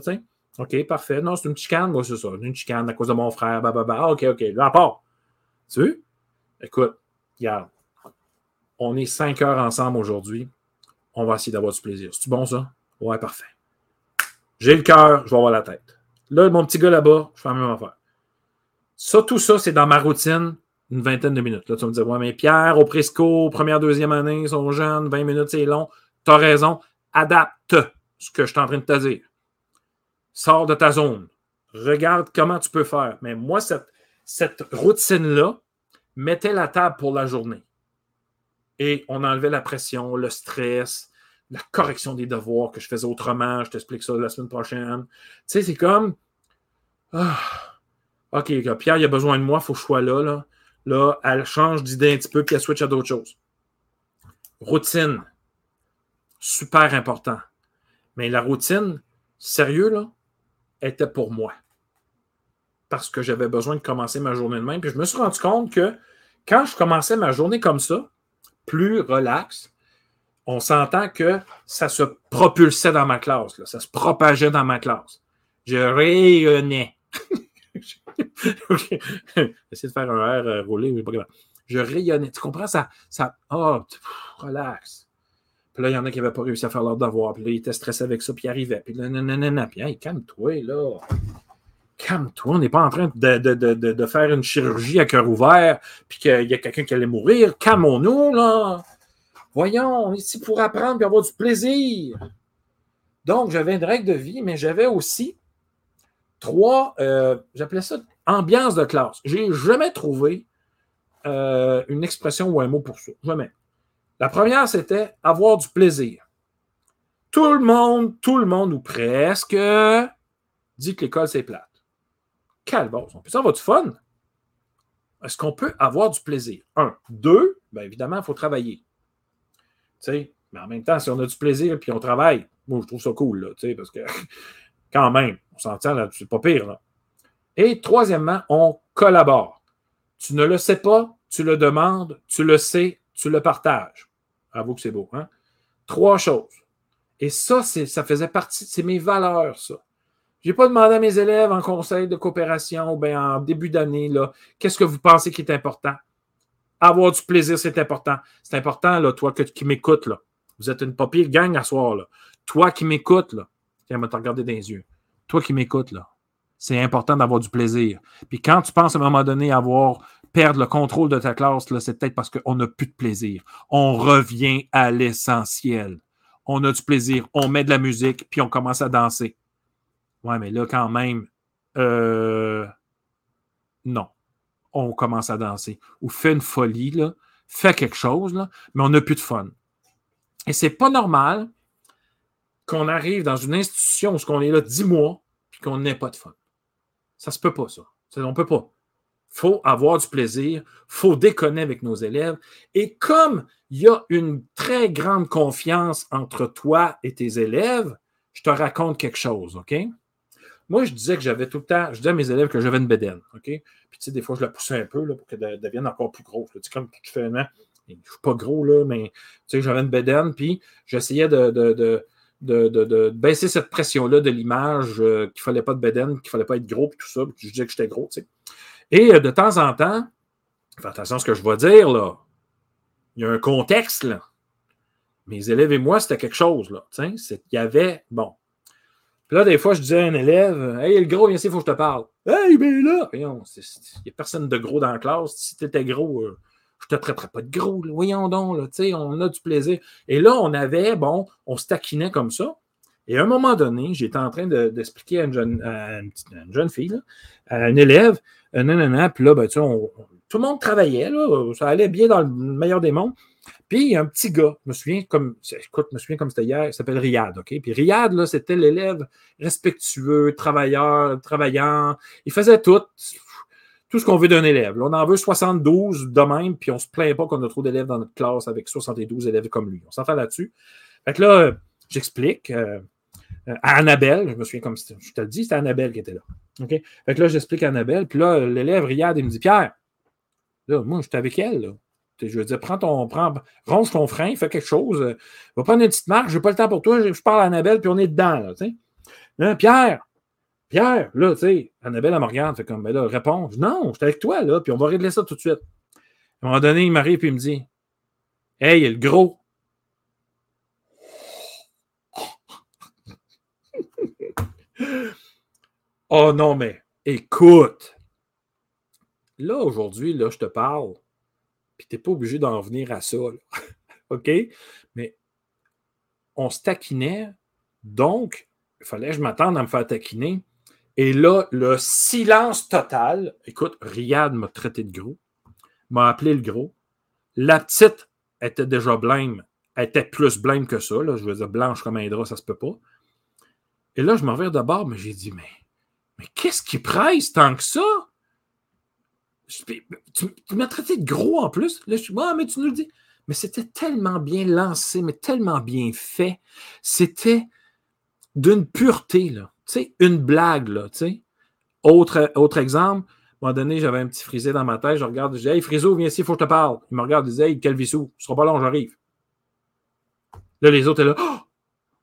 OK, parfait. Non, c'est une chicane. Moi, c'est ça. Une chicane à cause de mon frère. Bah, bah, bah. Ah, OK, OK. Là, à. Tu veux? Écoute, regarde. On est cinq heures ensemble aujourd'hui. On va essayer d'avoir du plaisir. C'est-tu bon, ça? Ouais, parfait. J'ai le cœur, je vais avoir la tête. Là, mon petit gars là-bas, je fais la même affaire. Ça, tout ça, c'est dans ma routine une vingtaine de minutes. Là, tu vas me dire, ouais, mais Pierre, au Presco, première, deuxième année, ils sont jeunes, 20 minutes, c'est long. Tu as raison. Adapte ce que je suis en train de te dire. Sors de ta zone. Regarde comment tu peux faire. Mais moi, cette, cette routine-là mettait la table pour la journée. Et on enlevait la pression, le stress, la correction des devoirs que je faisais autrement. Je t'explique ça la semaine prochaine. Tu sais, c'est comme. Ah, OK, Pierre, il a besoin de moi, il faut que je sois là. là là, elle change d'idée un petit peu, puis elle switch à d'autres choses. Routine. Super important. Mais la routine, sérieux, là, était pour moi. Parce que j'avais besoin de commencer ma journée de même. Puis je me suis rendu compte que quand je commençais ma journée comme ça, plus relax, on s'entend que ça se propulsait dans ma classe, ça se propageait dans ma classe. Je rayonnais. (laughs) Essayer de faire un air euh, roulé, mais pas grave. Je rayonnais. Tu comprends? Ça? ça oh, relax. Puis là, il y en a qui n'avaient pas réussi à faire leur devoir. Puis là, ils étaient stressés avec ça, puis ils arrivaient. Puis là, nanana. Puis, hey, calme-toi, là. Calme-toi, on n'est pas en train de, de, de, de, faire une chirurgie à cœur ouvert, puis qu'il y a quelqu'un qui allait mourir. Calmons-nous, là. Voyons, on est ici pour apprendre et avoir du plaisir. Donc, j'avais une règle de vie, mais j'avais aussi trois, euh, j'appelais ça ambiance de classe. J'ai jamais trouvé euh, une expression ou un mot pour ça. Jamais. La première, c'était avoir du plaisir. Tout le monde, tout le monde, ou presque, dit que l'école, c'est plate. Calvos, on peut avoir du fun. Est-ce qu'on peut avoir du plaisir? Un. Deux, bien évidemment, il faut travailler. Mais en même temps, si on a du plaisir puis on travaille, moi, je trouve ça cool, parce que (laughs) quand même, on s'entend là, c'est pas pire. Et troisièmement, on collabore. Tu ne le sais pas, tu le demandes, tu le sais, tu le partages. Avoue que c'est beau, hein? Trois choses. Et ça, ça faisait partie, c'est mes valeurs, ça. Je n'ai pas demandé à mes élèves en conseil de coopération ou bien en début d'année, qu'est-ce que vous pensez qui est important? Avoir du plaisir, c'est important. C'est important, toi qui m'écoutes. Vous êtes une papier gang à soir. Toi qui m'écoutes, là. Tiens, va te regarder dans les yeux. Toi qui m'écoutes, là. C'est important d'avoir du plaisir. Puis quand tu penses à un moment donné avoir perdre le contrôle de ta classe, c'est peut-être parce qu'on n'a plus de plaisir. On revient à l'essentiel. On a du plaisir, on met de la musique, puis on commence à danser. Ouais, mais là, quand même, euh, non on commence à danser. Ou fait une folie, là, fait quelque chose, là, mais on n'a plus de fun. Et c'est pas normal qu'on arrive dans une institution où on est là dix mois et qu'on n'ait pas de fun. Ça se peut pas, ça. On peut pas. faut avoir du plaisir, faut déconner avec nos élèves. Et comme il y a une très grande confiance entre toi et tes élèves, je te raconte quelque chose, OK? Moi, je disais que j'avais tout le temps, je disais à mes élèves que j'avais une bédaine, OK? Puis, tu sais, des fois, je la poussais un peu là, pour qu'elle devienne encore plus grosse. Tu sais, comme tu fais un je ne suis pas gros, là, mais tu sais, j'avais une bédaine, puis j'essayais de, baisser cette pression-là de l'image, euh, qu'il ne fallait pas de bédaine, qu'il ne fallait pas être gros, puis tout ça, puis je disais que j'étais gros, tu sais. Et euh, de temps en temps, fais attention à ce que je vais dire, là. Il y a un contexte, là. Mes élèves et moi, c'était quelque chose, là. Tu sais, il y avait, bon, puis là, des fois, je disais à un élève Hey, le gros, viens ici, il faut que je te parle. Hey, ben là, il n'y a personne de gros dans la classe. Si tu étais gros, euh, je ne te traiterais pas de gros. Voyons donc, là, on a du plaisir. Et là, on avait, bon, on se taquinait comme ça. Et à un moment donné, j'étais en train d'expliquer à, une jeune, une, jeune fille, à une élève, euh, nanana, puis là, ben, tout le monde travaillait, là, ça allait bien dans le meilleur des mondes. Puis il y a un petit gars, je me souviens comme, écoute, je me souviens comme c'était hier, il s'appelle Riyad, OK? Puis Riyad, là, c'était l'élève respectueux, travailleur, travaillant. Il faisait tout, tout ce qu'on veut d'un élève. Là, on en veut 72 de même, puis on ne se plaint pas qu'on a trop d'élèves dans notre classe avec 72 élèves comme lui. On s'en fait là-dessus. Fait que là, j'explique. Euh, à Annabelle, je me souviens comme je te le dis, c'était Annabelle qui était là. OK? Fait que là, j'explique à Annabelle, puis là, l'élève Riyad, il me dit Pierre, là, moi, j'étais avec elle, là. Je veux dire, prends ton, prends, ronge ton frein, fais quelque chose. Euh, va prendre une petite marque, je n'ai pas le temps pour toi, je, parle à Annabelle, puis on est dedans, là, sais. Pierre, Pierre, là, tu sais, Annabelle, elle me fait comme, ben là, réponds. Non, je suis avec toi, là, puis on va régler ça tout de suite. À un moment donné, il m'arrive, puis il me dit, Hey, il est le gros. (laughs) oh non, mais écoute. Là, aujourd'hui, là, je te parle puis tu n'es pas obligé d'en venir à ça. (laughs) OK? Mais on se taquinait, donc il fallait que je m'attende à me faire taquiner. Et là, le silence total. Écoute, Riyad m'a traité de gros, m'a appelé le gros. La petite était déjà blême. Elle était plus blême que ça. Là. Je veux dire, blanche comme un drap, ça se peut pas. Et là, je m'en vais de bord, mais j'ai dit, mais, mais qu'est-ce qui presse tant que ça? tu, m'as traité de gros en plus. Là, je suis, ah, mais tu nous le dis. Mais c'était tellement bien lancé, mais tellement bien fait. C'était d'une pureté, là. Tu sais, une blague, là, tu sais. Autre, exemple, à un moment donné, j'avais un petit frisé dans ma tête. Je regarde, je dis, hey, Friso, viens ici, il faut que je te parle. Il me regarde, il dit, hey, Calvissou, ce sera pas long, j'arrive. Là, les autres étaient là, oh,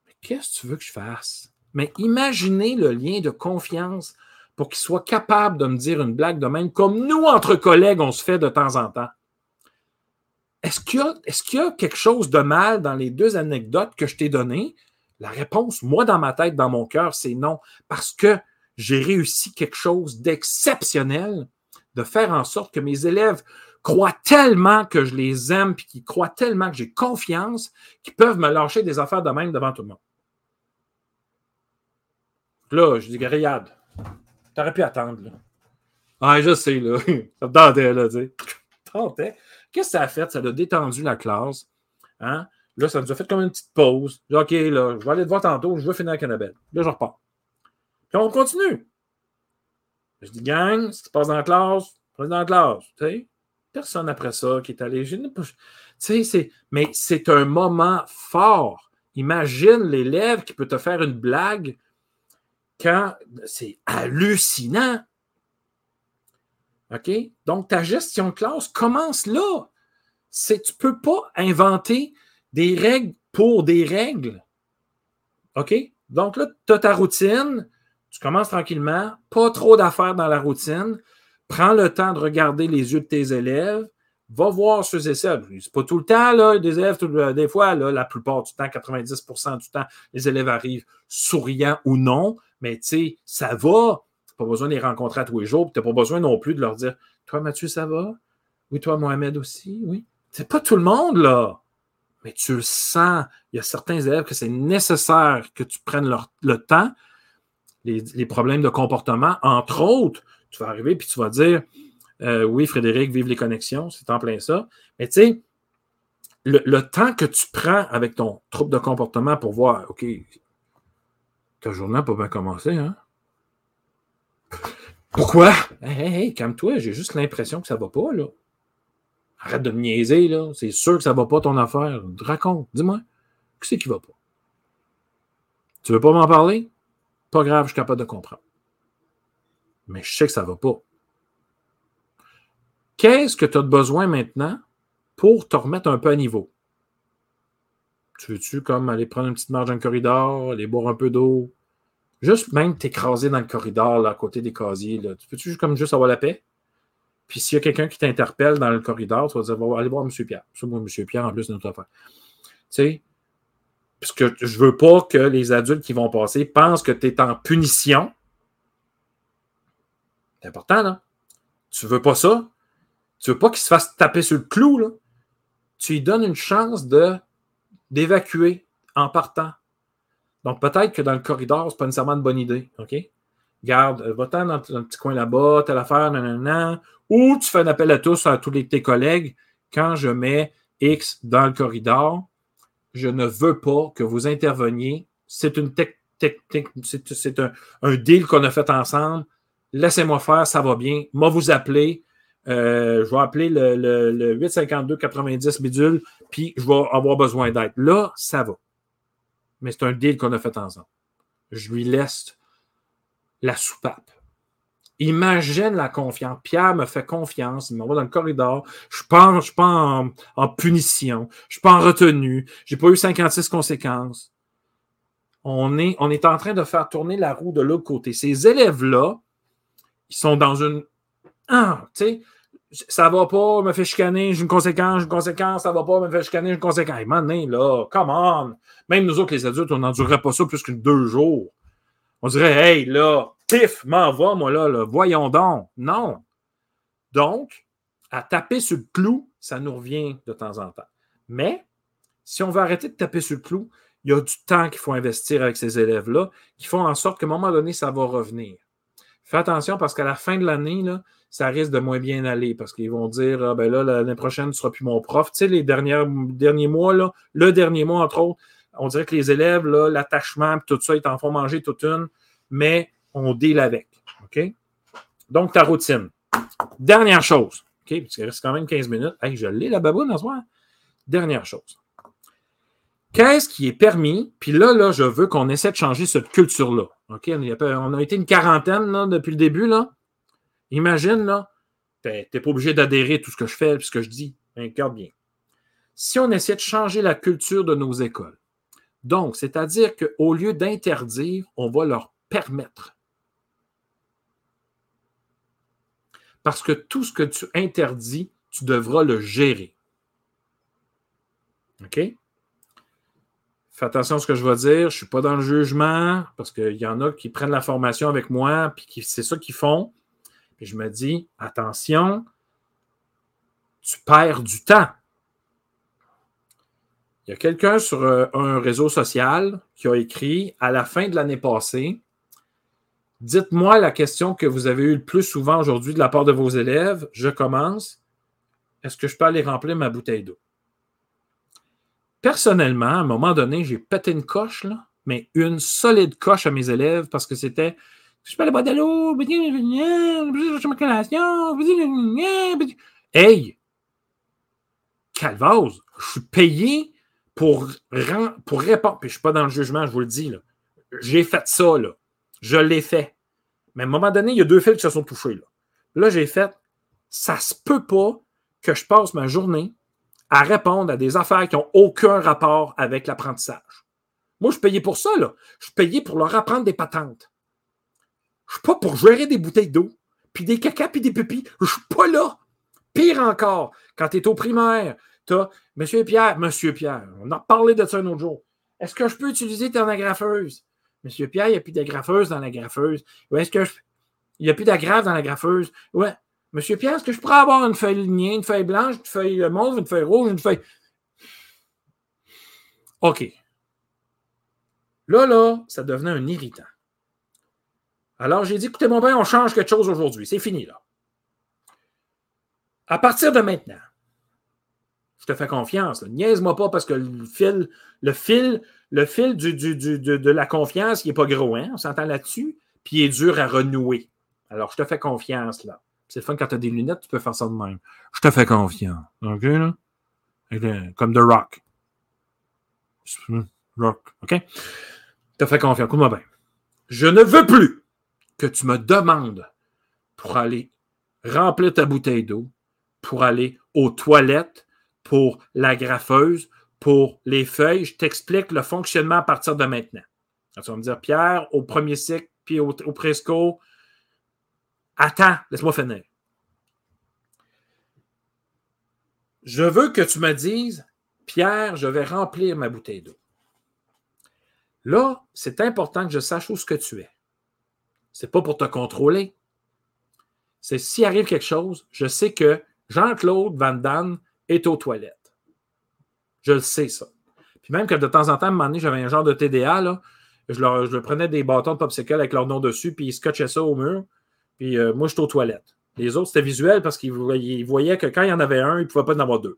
mais qu'est-ce que tu veux que je fasse? Mais imaginez le lien de confiance pour qu'il soit capable de me dire une blague de même, comme nous, entre collègues, on se fait de temps en temps. est-ce qu'il y, y, a quelque chose de mal dans les deux anecdotes que je t'ai données? La réponse, moi, dans ma tête, dans mon cœur, c'est non. Parce que j'ai réussi quelque chose d'exceptionnel de faire en sorte que mes élèves croient tellement que je les aime, puis qu'ils croient tellement que j'ai confiance, qu'ils peuvent me lâcher des affaires de même devant tout le monde. Là, je dis, regarde, t'aurais pu attendre. Ah, je sais, là. (laughs) (laughs) Ça me tentait. Qu'est-ce que ça a fait? Ça a détendu la classe. Hein? Là, ça nous a fait comme une petite pause. OK, là, je vais aller te voir tantôt, je veux finir avec Annabelle. Là, je repars. Puis on continue. Je dis, gang, ce qui se passe dans la classe, passe dans la classe. Tu? Personne après ça qui est allé. Tu c'est. Mais c'est un moment fort. Imagine l'élève qui peut te faire une blague quand c'est hallucinant. OK? Donc, ta gestion de classe commence là. Tu ne peux pas inventer des règles pour des règles. OK? Donc là, tu as ta routine, tu commences tranquillement, pas trop d'affaires dans la routine, prends le temps de regarder les yeux de tes élèves, va voir ceux et celles. C'est pas tout le temps, là, des élèves, des fois, la plupart du temps, 90% du temps, les élèves arrivent souriants ou non, mais tu sais, ça va. Tu pas besoin de les rencontrer à tous les jours, tu n'as pas besoin non plus de leur dire Toi, Mathieu, ça va? Oui, toi, Mohamed aussi, oui. C'est pas tout le monde, là mais tu le sens. Il y a certains élèves que c'est nécessaire que tu prennes le temps. Les, problèmes de comportement, entre autres, tu vas arriver puis tu vas dire euh, Oui, Frédéric, vive les connexions, c'est en plein ça. Mais tu sais, le, temps que tu prends avec ton trouble de comportement pour voir, OK, ta journée n'a pas bien commencé, hein? Pourquoi? Hé, hey, calme-toi, j'ai juste l'impression que ça ne va pas, là. Arrête de me niaiser. C'est sûr que ça ne va pas ton affaire. Raconte, dis-moi. Qu'est-ce qui ne va pas? Tu veux pas m'en parler? Pas grave, je suis capable de comprendre. Mais je sais que ça ne va pas. Qu'est-ce que tu as besoin maintenant pour te remettre un peu à niveau? Tu veux-tu comme aller prendre une petite marge dans le corridor, aller boire un peu d'eau? Juste même t'écraser dans le corridor, à côté des casiers. Tu peux-tu comme juste avoir la paix? Puis s'il y a quelqu'un qui t'interpelle dans le corridor, tu vas dire allez voir M. Pierre. Ça, moi, M. Pierre, en plus, c'est notre affaire. Tu sais, parce que je veux pas que les adultes qui vont passer pensent que tu es en punition. C'est important, là. Tu veux pas ça? Tu veux pas qu'il se fasse taper sur le clou, là? Tu lui donnes une chance de d'évacuer en partant. Donc peut-être que dans le corridor, c'est pas nécessairement une bonne idée. OK? Garde, euh, va-t'en dans, un petit coin là-bas, telle affaire, nanana. Ou tu fais un appel à tous, à tous tes collègues. Quand je mets X dans le corridor, je ne veux pas que vous interveniez. C'est une technique, c'est un, deal qu'on a fait ensemble. Laissez-moi faire, ça va bien. Moi, vous appeler. Euh, je vais appeler le, le, 852 90 bidule, puis je vais avoir besoin d'aide. Là, ça va. Mais c'est un deal qu'on a fait ensemble. Je lui laisse la soupape. Imagine la confiance. Pierre me fait confiance, il m'envoie dans le corridor. Je ne suis pas, en, punition. Je ne suis pas en retenue. Je n'ai pas eu 56 conséquences. On est, on est en train de faire tourner la roue de l'autre côté. Ces élèves-là, ils sont dans une. Ah, tu sais, ça va pas, me fait chicaner, j'ai une conséquence, j'ai une conséquence, ça va pas, me fait chicaner, j'ai une conséquence. Hey, man, là, come on. Même nous autres, les adultes, on n'endurerait pas ça plus que deux jours. On dirait, hey, là, Pif, m'envoie, moi là, voyons donc. Non. Donc, à taper sur le clou, ça nous revient de temps en temps. Mais si on veut arrêter de taper sur le clou, il y a du temps qu'il faut investir avec ces élèves-là, qui font en sorte qu'à un moment donné, ça va revenir. Fais attention parce qu'à la fin de l'année, ça risque de moins bien aller parce qu'ils vont dire ah, ben là, l'année prochaine, tu ne seras plus mon prof. Tu sais, les derniers, derniers mois, le dernier mois, entre autres, on dirait que les élèves, l'attachement, tout ça, ils t'en font manger toute une, mais on deal avec. OK? Donc, ta routine. Dernière chose. OK? Parce qu'il reste quand même 15 minutes. Hey, je l'ai la baboune à soir. Dernière chose. Qu'est-ce qui est permis? Puis là, là, je veux qu'on essaie de changer cette culture-là. OK? On a été une quarantaine depuis le début. Là. Imagine, là, tu n'es pas obligé d'adhérer à tout ce que je fais et ce que je dis. Regarde bien. Si on essaie de changer la culture de nos écoles, donc, c'est-à-dire qu'au lieu d'interdire, on va leur permettre. Parce que tout ce que tu interdis, tu devras le gérer. OK? Fais attention à ce que je vais dire. Je ne suis pas dans le jugement parce qu'il y en a qui prennent la formation avec moi, puis c'est ça qu'ils font. Puis je me dis, attention, tu perds du temps. Il y a quelqu'un sur euh, un réseau social qui a écrit à la fin de l'année passée Dites-moi la question que vous avez eue le plus souvent aujourd'hui de la part de vos élèves. Je commence. Est-ce que je peux aller remplir ma bouteille d'eau? Personnellement, à un moment donné, j'ai pété une coche, là, mais une solide coche à mes élèves parce que c'était je peux aller boire de l'eau, Hey! Calvose, je suis payé pour, pour répondre. Puis je ne suis pas dans le jugement, je vous le dis. J'ai fait ça, là. Je l'ai fait. Mais à un moment donné, il y a deux fils qui se sont touchés. Là, là j'ai fait ça se peut pas que je passe ma journée à répondre à des affaires qui n'ont aucun rapport avec l'apprentissage. Moi, je suis payé pour ça. Je suis payé pour leur apprendre des patentes. Je ne suis pas pour gérer des bouteilles d'eau, puis des caca, puis des pupilles. Je ne suis pas là. Pire encore, quand tu es au primaire, Monsieur Pierre, Monsieur Pierre, on a parlé de ça un autre jour. Est-ce que je peux utiliser ton agrafeuse? Monsieur Pierre, il n'y a plus d'agrafeuse dans la graffeuse. Est-ce que Il n'y a plus d'agrafe dans la graffeuse. Ouais. Monsieur Pierre, est-ce que je pourrais avoir une feuille lignée, une feuille blanche, une feuille mauve, une feuille rouge, une feuille. OK. Là, là, ça devenait un irritant. Alors, j'ai dit, écoutez, mon père, on change quelque chose aujourd'hui. C'est fini, là. À partir de maintenant, je te fais confiance. Niaise-moi pas parce que le fil, le fil, le fil du, de, la confiance, il n'est pas gros, hein? On s'entend là-dessus, puis il est dur à renouer. Alors, je te fais confiance, là. C'est le fun quand tu as des lunettes, tu peux faire ça de même. Je te fais confiance. OK, là? Comme The Rock. Rock, OK? Je te fais confiance. Écoute-moi bien. Je ne veux plus que tu me demandes pour aller remplir ta bouteille d'eau, pour aller aux toilettes, pour la graffeuse, pour les feuilles. Je t'explique le fonctionnement à partir de maintenant. tu vas me dire, Pierre, au premier cycle, puis au, presco, attends, laisse-moi finir. Je veux que tu me dises, Pierre, je vais remplir ma bouteille d'eau. Là, c'est important que je sache où ce que tu es. Ce n'est pas pour te contrôler. C'est s'il arrive quelque chose, je sais que Jean-Claude Van Damme est aux toilettes. Je le sais, ça. Puis même que de temps en temps, à un moment donné, j'avais un genre de TDA, là, je, leur, prenais des bâtons de popsicle avec leur nom dessus, puis ils scotchaient ça au mur. Puis euh, moi, j'étais aux toilettes. Les autres, c'était visuel parce qu'ils voyaient, que quand il y en avait un, il ne pouvait pas en avoir deux.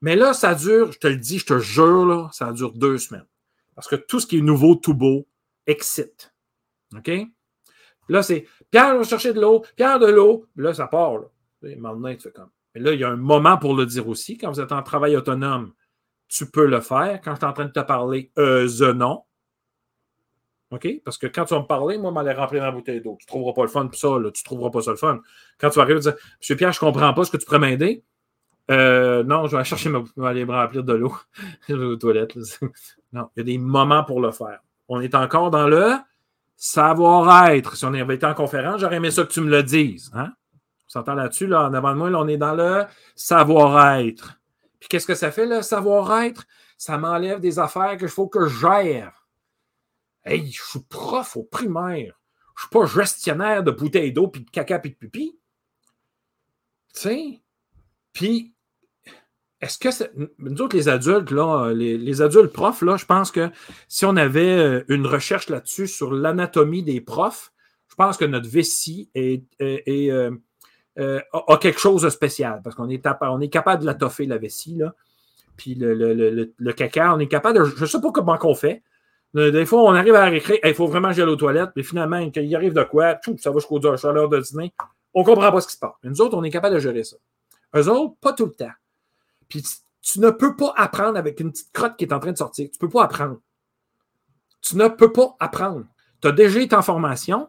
Mais là, ça dure, je te le dis, je te jure, là, ça dure deux semaines. Parce que tout ce qui est nouveau, tout beau, excite. OK? Là, c'est Pierre va chercher de l'eau, Pierre de l'eau. Là, ça part. Là. Maintenant, tu fais comme. Mais là, il y a un moment pour le dire aussi. Quand vous êtes en travail autonome, tu peux le faire. Quand je suis en train de te parler, euh, non. OK? Parce que quand tu vas me parler, moi, je vais aller remplir ma bouteille d'eau. Tu ne trouveras pas le fun pour ça. Là. Tu ne trouveras pas ça le fun. Quand tu vas arriver et dire Monsieur Pierre, je ne comprends pas, ce que tu pourrais m'aider? Euh, non, je vais aller chercher ma aller remplir de l'eau (laughs) aux toilettes. (laughs) non, il y a des moments pour le faire. On est encore dans le savoir-être. Si on avait été en conférence, j'aurais aimé ça que tu me le dises. Hein? On s'entend là-dessus, là, en avant de moi, là, on est dans le savoir-être. Puis qu'est-ce que ça fait, le savoir-être? Ça m'enlève des affaires qu'il faut que je gère. Hey, je suis prof au primaire. Je ne suis pas gestionnaire de bouteilles d'eau, puis de caca, puis de pipi. Tu sais? Puis est-ce que nous autres, les adultes, là, les, adultes profs, là, je pense que si on avait euh, une recherche là-dessus sur l'anatomie des profs, je pense que notre vessie est, euh, euh, a quelque chose de spécial parce qu'on est, on est capable de la toffer, la vessie. Là. Puis le, caca, on est capable de. Je ne sais pas comment on fait. Des fois, on arrive à récréer, il faut vraiment gérer aux toilettes, mais finalement, il arrive de quoi, ça va jusqu'au l'heure de dîner, on ne comprend pas ce qui se passe. Mais nous autres, on est capable de gérer ça. Eux autres, pas tout le temps. Puis tu ne peux pas apprendre avec une petite crotte qui est en train de sortir. Tu ne peux pas apprendre. Tu ne peux pas apprendre. Tu as déjà été en formation,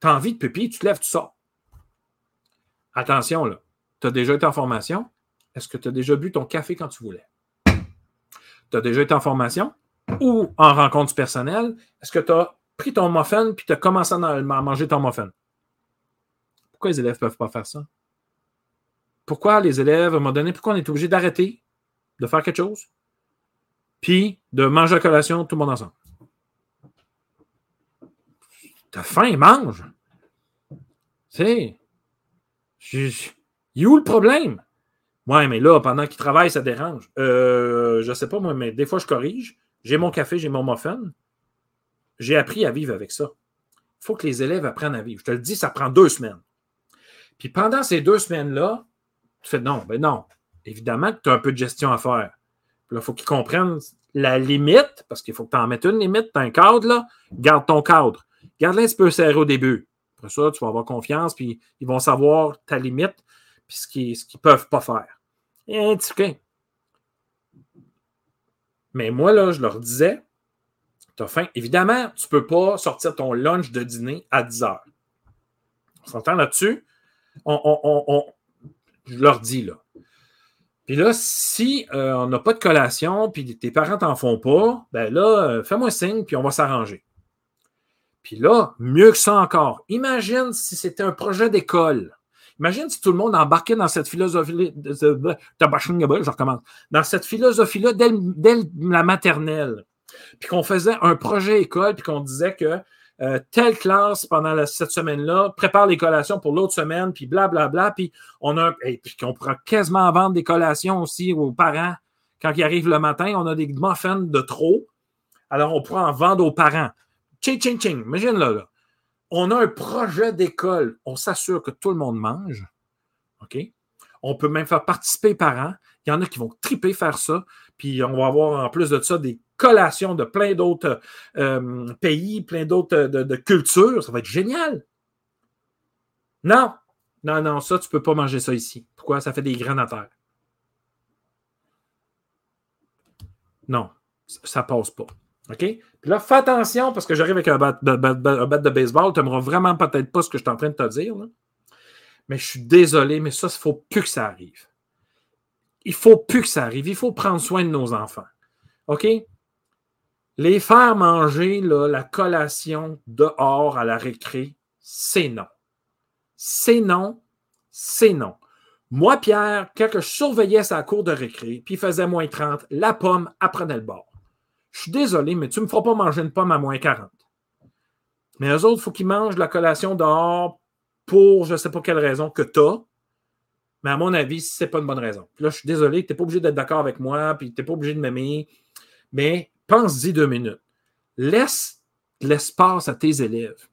tu as envie de pipi, tu te lèves, tu sors. Attention, là. Tu as déjà été en formation. Est-ce que tu as déjà bu ton café quand tu voulais? Tu as déjà été en formation ou en rencontre personnelle? Est-ce que tu as pris ton muffin puis tu as commencé à manger ton muffin? Pourquoi les élèves ne peuvent pas faire ça? Pourquoi les élèves, à un moment donné, pourquoi on est obligé d'arrêter de faire quelque chose, puis de manger à collation tout le monde ensemble? T'as faim, mange. Tu sais, il est où le problème? Ouais, mais là, pendant qu'il travaille, ça dérange. Euh, je sais pas, moi, mais des fois, je corrige. J'ai mon café, j'ai mon muffin. J'ai appris à vivre avec ça. Il faut que les élèves apprennent à vivre. Je te le dis, ça prend deux semaines. Puis pendant ces deux semaines-là, tu fais non, ben non. Évidemment que tu as un peu de gestion à faire. Puis là, il faut qu'ils comprennent la limite, parce qu'il faut que tu en mettes une limite, tu as un cadre, là, garde ton cadre. Garde-le un petit peu serré au début. Ça, tu vas avoir confiance, puis ils vont savoir ta limite, puis ce qu'ils ne peuvent pas faire. Et un petit. Mais moi, là, je leur disais, tu as faim. Évidemment, tu ne peux pas sortir ton lunch de dîner à 10 heures. On s'entend là-dessus? On, je leur dis, là. Puis là, si euh, on n'a pas de collation, puis tes parents t'en font pas, ben là, euh, fais-moi signe, puis on va s'arranger. Puis là, mieux que ça encore, imagine si c'était un projet d'école. Imagine si tout le monde embarquait dans cette philosophie, je recommence, dans cette philosophie-là dès, la maternelle. Puis qu'on faisait un projet école, puis qu'on disait que euh, telle classe pendant cette semaine-là prépare les collations pour l'autre semaine, puis blablabla, puis on a puis qu'on pourra quasiment vendre des collations aussi aux parents quand ils arrivent le matin. On a des muffins de trop, alors on pourra en vendre aux parents. Ching, ching, ching. Imagine là, On a un projet d'école. On s'assure que tout le monde mange. On peut même faire participer les parents. Il y en a qui vont triper faire ça. Puis on va avoir en plus de ça des collations de plein d'autres euh, pays, plein d'autres euh, de, cultures. Ça va être génial. Non, non, non, ça, tu ne peux pas manger ça ici. Pourquoi? Ça fait des graines à terre. Non, ça ne passe pas. OK? Puis là, fais attention parce que j'arrive avec un bat, de, baseball. Tu n'aimeras vraiment peut-être pas ce que je suis en train de te dire. Mais je suis désolé, mais ça, il ne faut plus que ça arrive. Il ne faut plus que ça arrive. Il faut prendre soin de nos enfants. OK? Les faire manger là, la collation dehors à la récré, c'est non. C'est non, c'est non. Moi, Pierre, quand je surveillais sa cour de récré, puis il faisait moins 30, la pomme apprenait le bord. Je suis désolé, mais tu ne me feras pas manger une pomme à moins 40. Mais eux autres, il faut qu'ils mangent la collation dehors pour je ne sais pas quelle raison que tu as. Mais à mon avis, ce n'est pas une bonne raison. là, je suis désolé, tu n'es pas obligé d'être d'accord avec moi, puis tu n'es pas obligé de m'aimer. Mais pense-y deux minutes. Laisse l'espace à tes élèves.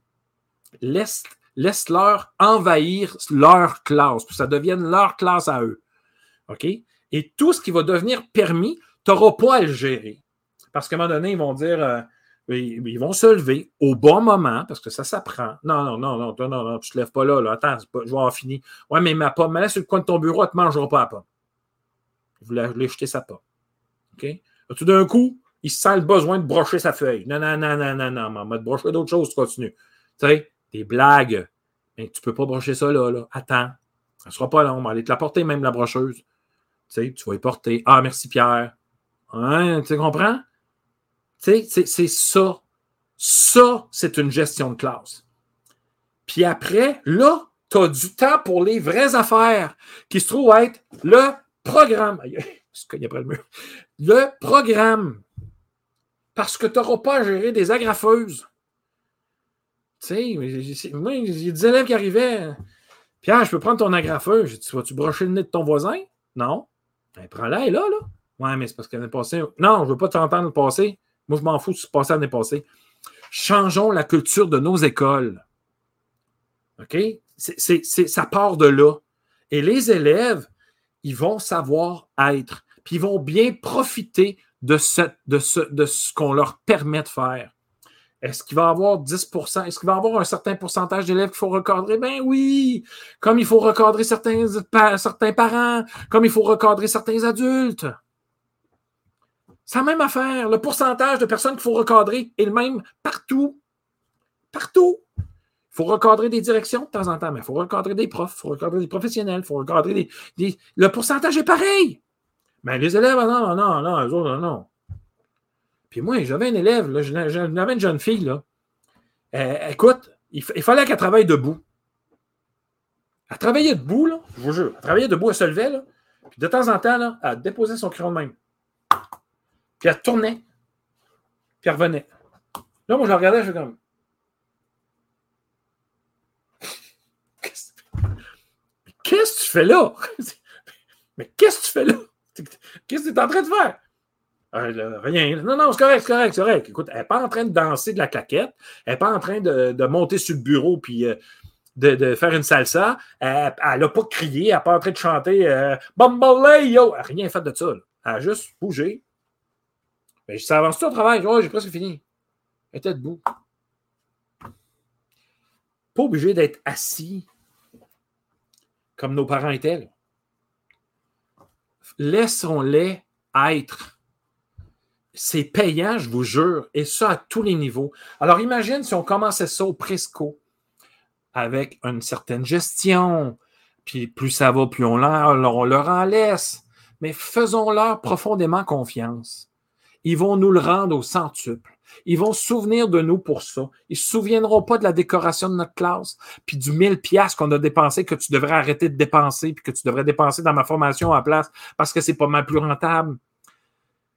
Laisse, laisse-leur envahir leur classe, pour que ça devienne leur classe à eux. OK? Et tout ce qui va devenir permis, tu n'auras pas à le gérer. Parce qu'à un moment donné, ils vont dire, euh, ils vont se lever au bon moment, parce que ça s'apprend. Non, non, non, non, non, non, non, tu te lèves pas là, là. Attends, je vais en finir. Ouais, mais ma pomme, là, sur le coin de ton bureau, elle ne te mangera pas la pomme. Vous voulez jeter sa pomme. OK? Tout d'un coup, il sent le besoin de brocher sa feuille. Non, non, non, non, non, non, maman, de brocher d'autres choses, tu continues. Tu sais, des blagues. Mais tu ne peux pas brocher ça là, là. Attends. Ça ne sera pas long. On va aller te la porter, même la brocheuse. Tu sais, tu vas y porter. Ah, merci Pierre. Hein, tu comprends? Tu sais, c'est ça. Ça, c'est une gestion de classe. Puis après, là, tu as du temps pour les vraies affaires qui se trouvent être le programme. le mur. Le programme parce que tu n'auras pas à gérer des agrafeuses. Tu sais, moi, il y a des élèves qui arrivaient. Pierre, je peux prendre ton agrafeuse. Je dis, vas-tu brocher le nez de ton voisin? Non. Ben, prends-la, elle là, là. Ouais, mais c'est parce qu'elle est passée. Non, je ne veux pas t'entendre passé. Moi, je m'en fous de ce passé l'année passée. Changeons la culture de nos écoles. OK? C'est, ça part de là. Et les élèves, ils vont savoir être. Puis ils vont bien profiter de ce qu'on leur permet de faire. Est-ce qu'il va y avoir 10% Est-ce qu'il va y avoir un certain pourcentage d'élèves qu'il faut recadrer? Ben oui! Comme il faut recadrer certains, certains parents, comme il faut recadrer certains adultes. C'est la même affaire. Le pourcentage de personnes qu'il faut recadrer est le même partout. Partout. Il faut recadrer des directions de temps en temps, mais il faut recadrer des profs, il faut recadrer des professionnels, il faut recadrer des, Le pourcentage est pareil. Mais les élèves, ah non, non, non, eux autres, non. Puis moi, j'avais un élève, j'avais une jeune fille, là. Euh, écoute, il, fallait qu'elle travaille debout. Elle travaillait debout, là, je vous jure. Elle travaillait debout, elle se levait, là. Puis de temps en temps, là, elle déposait son crayon de même. Puis elle tournait. Puis elle revenait. Là, moi, je la regardais, je fais comme. Qu'est-ce que tu fais? Là? Mais qu'est-ce que tu fais là? (laughs) (laughs) Qu'est-ce que tu es en train de faire? Euh, rien. Non, non, c'est correct, c'est correct, c'est correct. Écoute, elle n'est pas en train de danser de la claquette. Elle n'est pas en train de, monter sur le bureau puis euh, de, faire une salsa. Elle n'a pas crié. Elle n'est pas en train de chanter euh, yo! Elle n'a rien fait de ça. Elle a juste bougé. Mais ça avance tout au travail? Oh, j'ai presque fini. Elle était debout. Pas obligé d'être assis comme nos parents étaient. Laissons-les être. C'est payant, je vous jure, et ça à tous les niveaux. Alors imagine si on commençait ça au Presco avec une certaine gestion, puis plus ça va, plus on leur, on leur en laisse. Mais faisons-leur profondément confiance. Ils vont nous le rendre au centuple. Ils vont se souvenir de nous pour ça. Ils ne se souviendront pas de la décoration de notre classe, puis du 1000 pièces qu'on a dépensé que tu devrais arrêter de dépenser, puis que tu devrais dépenser dans ma formation en place parce que c'est pas mal plus rentable.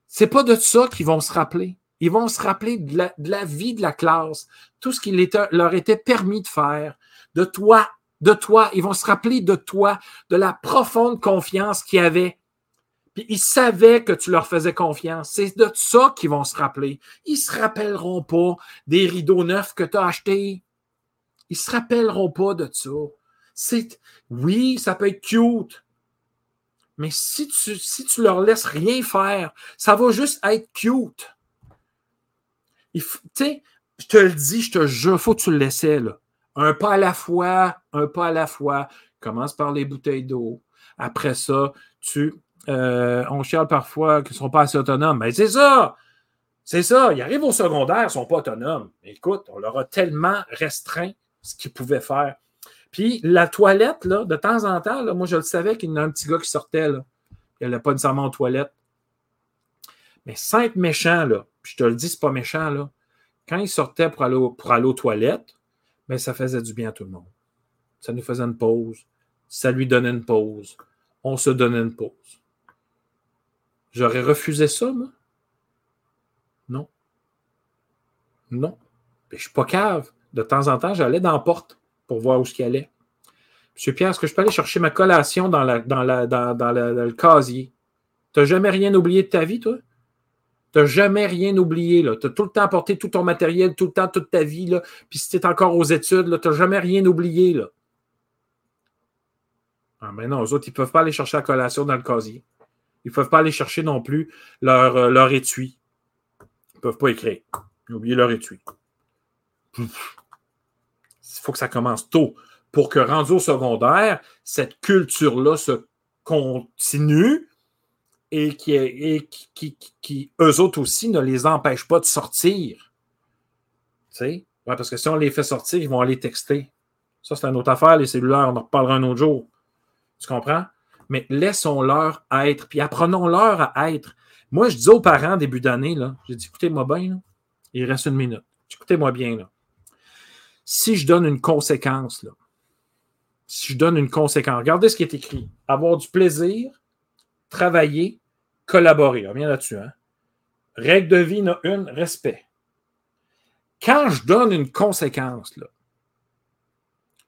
C'est pas de ça qu'ils vont se rappeler. Ils vont se rappeler de la, vie de la classe, tout ce qu'il leur était permis de faire, de toi, de toi. Ils vont se rappeler de toi, de la profonde confiance qu'il y avait puis ils savaient que tu leur faisais confiance. C'est de ça qu'ils vont se rappeler. Ils se rappelleront pas des rideaux neufs que tu as achetés. Ils se rappelleront pas de ça. C'est, oui, ça peut être cute. Mais si tu, si tu leur laisses rien faire, ça va juste être cute. Tu sais, je te le dis, je te jure, faut que tu le laisses là. Un pas à la fois, un pas à la fois. Commence par les bouteilles d'eau. Après ça, tu euh, on chiale parfois qu'ils ne sont pas assez autonomes. Mais c'est ça! C'est ça. Ils arrivent au secondaire, ils ne sont pas autonomes. écoute, on leur a tellement restreint ce qu'ils pouvaient faire. Puis la toilette, de temps en temps, moi, je le savais qu'il y en a un petit gars qui sortait. Il n'allait pas nécessairement aux toilettes. Mais sans être méchant, là, puis je te le dis, c'est pas méchant, là. Quand il sortait pour aller, pour aller aux toilettes, mais ça faisait du bien à tout le monde. Ça nous faisait une pause. Ça lui donnait une pause. On se donnait une pause. J'aurais refusé ça, moi? Non. Non. je ne suis pas cave. De temps en temps, j'allais dans la porte pour voir où ce qu'il allait. Monsieur Pierre, est-ce que je peux aller chercher ma collation dans, la, dans, la, dans, le casier? Tu n'as jamais rien oublié de ta vie, toi? Tu n'as jamais rien oublié. Tu as tout le temps apporté tout ton matériel, tout le temps, toute ta vie. Là. Puis si tu es encore aux études, tu n'as jamais rien oublié. Là. Ah, mais non, eux autres, ils ne peuvent pas aller chercher la collation dans le casier. Ils ne peuvent pas aller chercher non plus leur, euh, leur étui. Ils ne peuvent pas écrire. Ils ont oublié leur étui. Il faut que ça commence tôt pour que, rendu au secondaire, cette culture-là se continue et qui, et qui, qui, eux autres aussi, ne les empêche pas de sortir. Tu sais? Ouais, parce que si on les fait sortir, ils vont aller texter. Ça, c'est une autre affaire, les cellulaires, on en reparlera un autre jour. Tu comprends? Mais laissons-leur être, puis apprenons-leur à être. Moi, je dis aux parents début d'année, là, j'ai dit, écoutez-moi bien, il reste une minute. Écoutez-moi bien. Si je donne une conséquence, là, si je donne une conséquence, regardez ce qui est écrit. Avoir du plaisir, travailler, collaborer. On vient là-dessus, hein? Règle de vie, une, respect. Quand je donne une conséquence, là,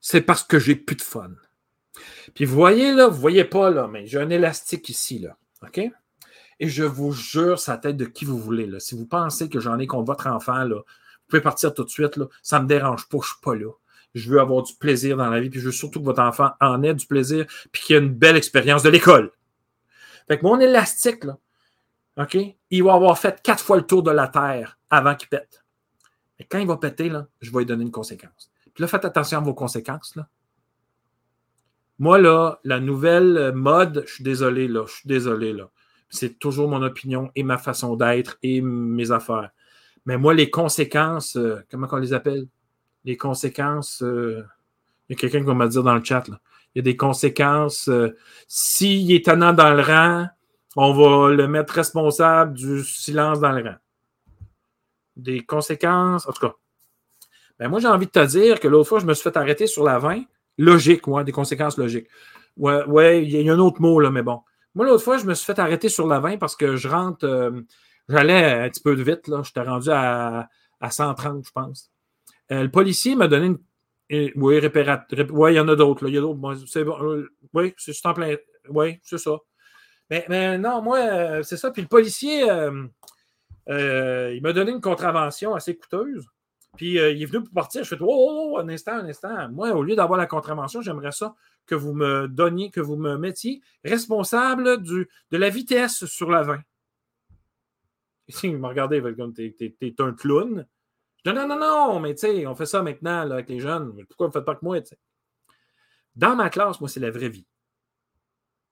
c'est parce que j'ai plus de fun. Puis vous voyez là, vous voyez pas là, mais j'ai un élastique ici, là. OK? Et je vous jure, ça tête de qui vous voulez. Là. Si vous pensez que j'en ai contre votre enfant, là, vous pouvez partir tout de suite. Là. Ça ne me dérange pas, je ne suis pas là. Je veux avoir du plaisir dans la vie, puis je veux surtout que votre enfant en ait du plaisir, puis qu'il ait une belle expérience de l'école. Fait que mon élastique, là, OK, il va avoir fait quatre fois le tour de la Terre avant qu'il pète. Et quand il va péter, là, je vais lui donner une conséquence. Puis là, faites attention à vos conséquences. Là. Moi, là, la nouvelle mode, je suis désolé, là, je suis désolé, là. C'est toujours mon opinion et ma façon d'être et mes affaires. Mais moi, les conséquences, euh, comment on les appelle? Les conséquences, euh, il y a quelqu'un qui va me dire dans le chat, là. Il y a des conséquences. Euh, s'il est tenant dans le rang, on va le mettre responsable du silence dans le rang. Des conséquences, en tout cas. Ben moi, j'ai envie de te dire que l'autre fois, je me suis fait arrêter sur la 20 Logique, ouais, des conséquences logiques. Ouais, ouais, il y a un autre mot, là, mais bon. Moi, l'autre fois, je me suis fait arrêter sur la 20 parce que je rentre. euh, J'allais un petit peu de vite, là. J'étais rendu à, à 130, je pense. Euh, le policier m'a donné une. oui, répérat... rép- Oui, il y en a d'autres. Il y a d'autres. C'est bon. euh, oui, c'est en plein. Oui, c'est ça. Mais, mais non, moi, c'est ça. Puis le policier, il m'a donné une contravention assez coûteuse. Puis euh, il est venu pour partir. Je fais oh, oh, un instant, un instant. Moi, au lieu d'avoir la contravention, j'aimerais ça que vous me donniez, que vous me mettiez responsable du, de la vitesse sur la 20. Ici, (laughs) il m'a regardé, comme t'es, un clown. Je dis non, non, non, mais tu sais, on fait ça maintenant avec les jeunes. Pourquoi vous ne faites pas que moi? tu sais? Dans ma classe, moi, c'est la vraie vie.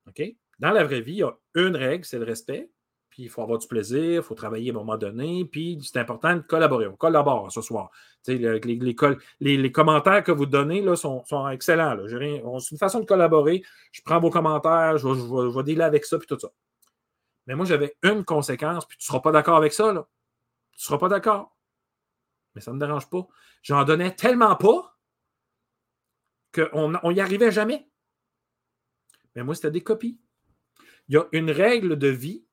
OK? Dans la vraie vie, il y a une règle, c'est le respect. Puis il faut avoir du plaisir, il faut travailler à un moment donné. Puis c'est important de collaborer. On collabore ce soir. Les, les les- commentaires que vous donnez là, sont, sont excellents. on- C'est une façon de collaborer. Je prends vos commentaires, je je je vais dealer avec ça, puis tout ça. Mais moi, j'avais une conséquence, puis tu ne seras pas d'accord avec ça. Là. Tu ne seras pas d'accord. Mais ça ne me dérange pas. J'en donnais tellement pas qu'on n'y arrivait jamais. Mais moi, c'était des copies. Il y a une règle de vie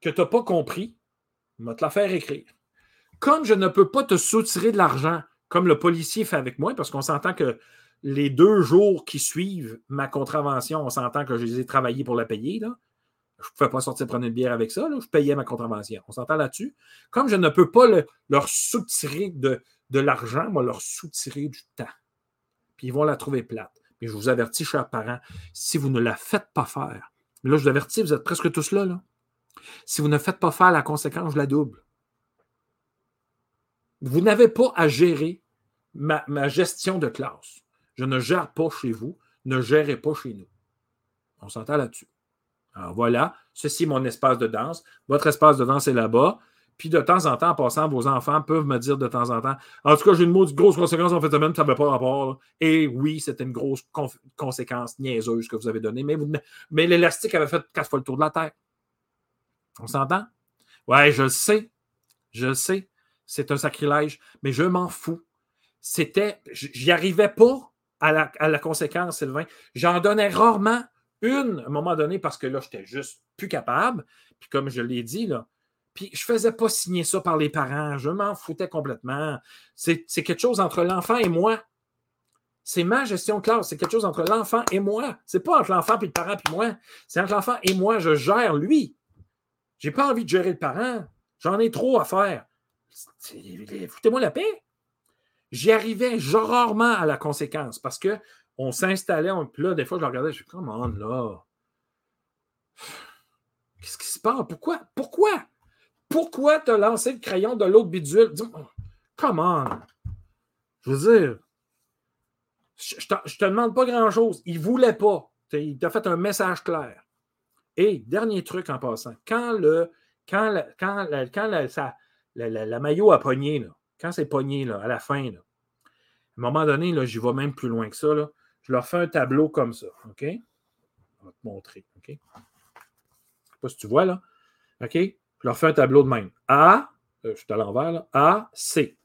que tu n'as pas compris. Je vais te la faire écrire. Comme je ne peux pas te soutirer de l'argent, comme le policier fait avec moi, parce qu'on s'entend que les deux jours qui suivent ma contravention, on s'entend que je les ai travaillés pour la payer. Là. Je ne pouvais pas sortir prendre une bière avec ça. là. Je payais ma contravention. On s'entend là-dessus. Comme je ne peux pas le- leur soutirer de, de l'argent, moi, leur soutirer du temps. Puis ils vont la trouver plate. Mais je vous avertis, chers parents, si vous ne la faites pas faire, là, je vous avertis, vous êtes presque tous là, là. Si vous ne faites pas faire la conséquence, je la double. Vous n'avez pas à gérer ma, gestion de classe. Je ne gère pas chez vous, ne gérez pas chez nous. On s'entend là-dessus. Alors voilà, ceci est mon espace de danse. Votre espace de danse est là-bas. Puis de temps en temps, en passant, vos enfants peuvent me dire de temps en temps En tout cas, j'ai une maudite grosse conséquence en fait de semaine, ça n'avait pas rapport. Et oui, c'était une grosse conséquence niaiseuse que vous avez donnée, mais, mais l'élastique avait fait quatre fois le tour de la Terre. On s'entend? Ouais, je le sais. Je le sais. C'est un sacrilège, mais je m'en fous. C'était. J'y arrivais pas à la, conséquence, Sylvain. J'en donnais rarement une à un moment donné parce que là, j'étais juste plus capable. Puis comme je l'ai dit, là, puis je faisais pas signer ça par les parents. Je m'en foutais complètement. C'est c'est quelque chose entre l'enfant et moi. C'est ma gestion de classe. C'est quelque chose entre l'enfant et moi. C'est pas entre l'enfant et le parent puis moi. C'est entre l'enfant et moi. Je gère lui. J'ai pas envie de gérer le parent. J'en ai trop à faire. Foutez-moi la paix. J'y arrivais rarement à la conséquence parce que on s'installait, on, là, des fois, je le regardais, je suis comme on là. Qu'est-ce qui se passe? Pourquoi? Pourquoi? Pourquoi t'as lancé le crayon de l'autre bidule? Dis-moi, Come on! Je veux dire, je, je te demande pas grand-chose. Il voulait pas. Il t'a fait un message clair. Et dernier truc en passant, quand le quand la, quand quand la, maillot a pogné, là, quand c'est pogné là, à la fin, à un moment donné, là, j'y vais même plus loin que ça. Là, je leur fais un tableau comme ça. OK? On va te montrer. OK? Je ne sais pas si tu vois là. OK? Je leur fais un tableau de même. A, euh, je suis à l'envers, là. A, C.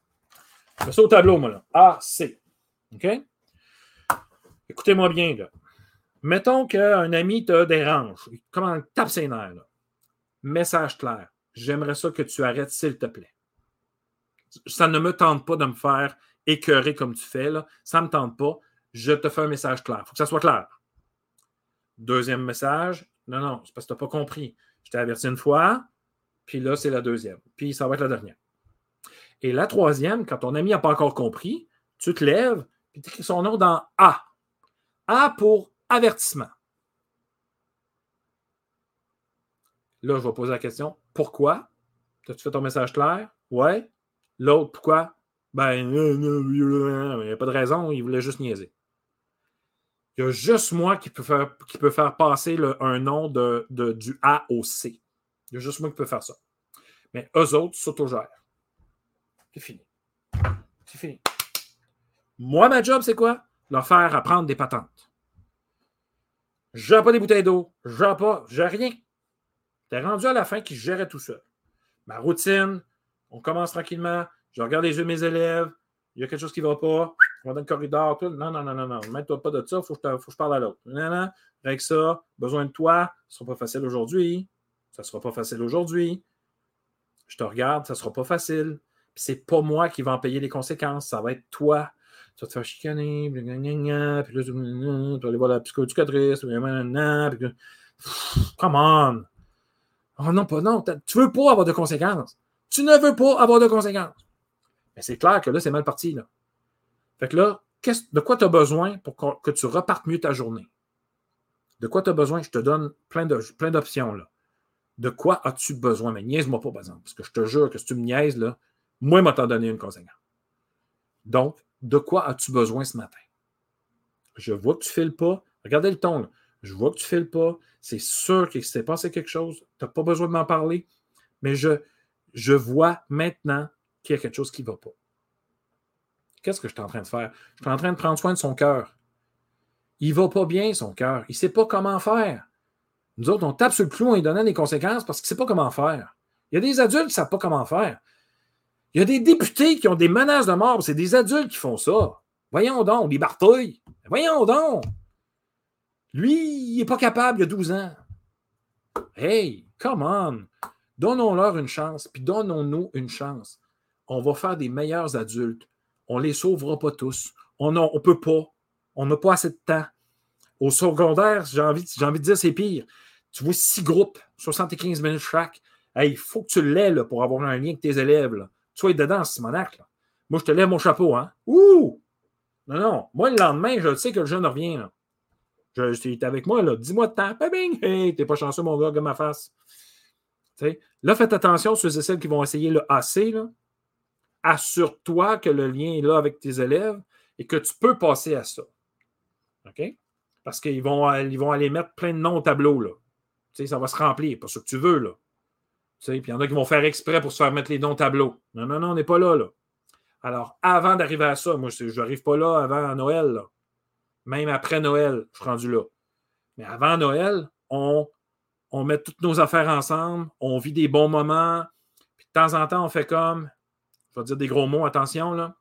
Je fais ça au tableau, moi, là. A, C. OK? Écoutez-moi bien, là. Mettons qu'un ami te dérange. Comment il tape ses nerfs. Message clair. J'aimerais ça que tu arrêtes, s'il te plaît. Ça ne me tente pas de me faire écœurer comme tu fais, là. Ça ne me tente pas. Je te fais un message clair. Il faut que ça soit clair. Deuxième message. Non, non, c'est parce que tu n'as pas compris. Je t'ai averti une fois, puis là, c'est la deuxième. Puis ça va être la dernière. Et la troisième, quand ton ami n'a pas encore compris, tu te lèves, puis tu écris son nom dans A. A pour avertissement. Là, je vais poser la question pourquoi? As-tu fait ton message clair? Ouais. L'autre, pourquoi? Ben, euh, euh, il n'y a pas de raison, il voulait juste niaiser. Il y a juste moi qui peut faire, passer un nom du A au C. Il y a juste moi qui peut faire ça. Mais eux autres s'autogèrent. C'est fini. C'est fini. Moi, ma job, c'est quoi? Leur faire apprendre des patentes. Je n'ai pas des bouteilles d'eau. Je n'ai pas. J'ai rien. T'es rendu à la fin qui gérait tout seul. Ma routine, on commence tranquillement. Je regarde les yeux de mes élèves. Il y a quelque chose qui ne va pas. on va dans le corridor, tout. Non, non, non, non, non. Mets-toi pas de ça, il faut, que je parle à l'autre. Non, non, avec ça, besoin de toi, ce ne sera pas facile aujourd'hui. Ça ne sera pas facile aujourd'hui. Je te regarde, ça ne sera pas facile. Puis c'est pas moi qui va en payer les conséquences, ça va être toi. Tu vas te faire chicaner, puis là, tu vas aller voir la psychoéducatrice, puis come on! Oh non, pas non. Tu veux pas avoir de conséquences. Tu ne veux pas avoir de conséquences. Mais c'est clair que là, c'est mal parti. Là. Fait que là, de quoi tu as besoin pour que tu repartes mieux ta journée? De quoi tu as besoin? Je te donne plein d'options. là. De quoi as-tu besoin? Mais niaise-moi pas, par exemple. Parce que je te jure que si tu me niaises, là, moi, je t'en donné une conséquence. Donc, de quoi as-tu besoin ce matin? Je vois que tu files pas. Regardez le ton. Là. Je vois que tu files pas. C'est sûr qu'il s'est passé quelque chose. Tu n'as pas besoin de m'en parler. Mais je, je vois maintenant qu'il y a quelque chose qui ne va pas. Qu'est-ce que je suis en train de faire? Je suis en train de prendre soin de son cœur. Il ne va pas bien, son cœur. Il ne sait pas comment faire. Nous autres, on tape sur le clou en lui donnant des conséquences parce qu'il ne sait pas comment faire. Il y a des adultes qui ne savent pas comment faire. Il y a des députés qui ont des menaces de mort. C'est des adultes qui font ça. Voyons donc, les bartouilles. Voyons donc. Lui, il n'est pas capable, il y a 12 ans. Hey, come on. Donnons-leur une chance, puis donnons-nous une chance. On va faire des meilleurs adultes. On ne les sauvera pas tous. On ne peut pas. On n'a pas assez de temps. Au secondaire, j'ai envie, envie de dire, c'est pire. Tu vois six groupes, 75 minutes chaque. Il faut que tu l'aies pour avoir un lien avec tes élèves. Là. Sois dedans, Simonac. Là. Moi, je te lève mon chapeau. Hein? Ouh! Non, non. Moi, le lendemain, je sais que le jeune revient. Je, tu avec moi, là. Dis-moi de temps. Bing! Hey, t'es pas chanceux, mon gars, comme ma face. là, faites attention ceux et celles qui vont essayer le AC. Assure-toi que le lien est là avec tes élèves et que tu peux passer à ça. OK? Parce qu'ils vont, ils vont aller mettre plein de noms au tableau. Là. ça va se remplir, pas ce que tu veux. Là. Puis il y en a qui vont faire exprès pour se faire mettre les noms au tableau. Non, non, non, on n'est pas là, là. Alors, avant d'arriver à ça, moi, je n'arrive pas là avant Noël. Même après Noël, je suis rendu là. Mais avant Noël, on, on met toutes nos affaires ensemble, on vit des bons moments. Puis de temps en temps, on fait comme, je vais dire des gros mots, attention, là.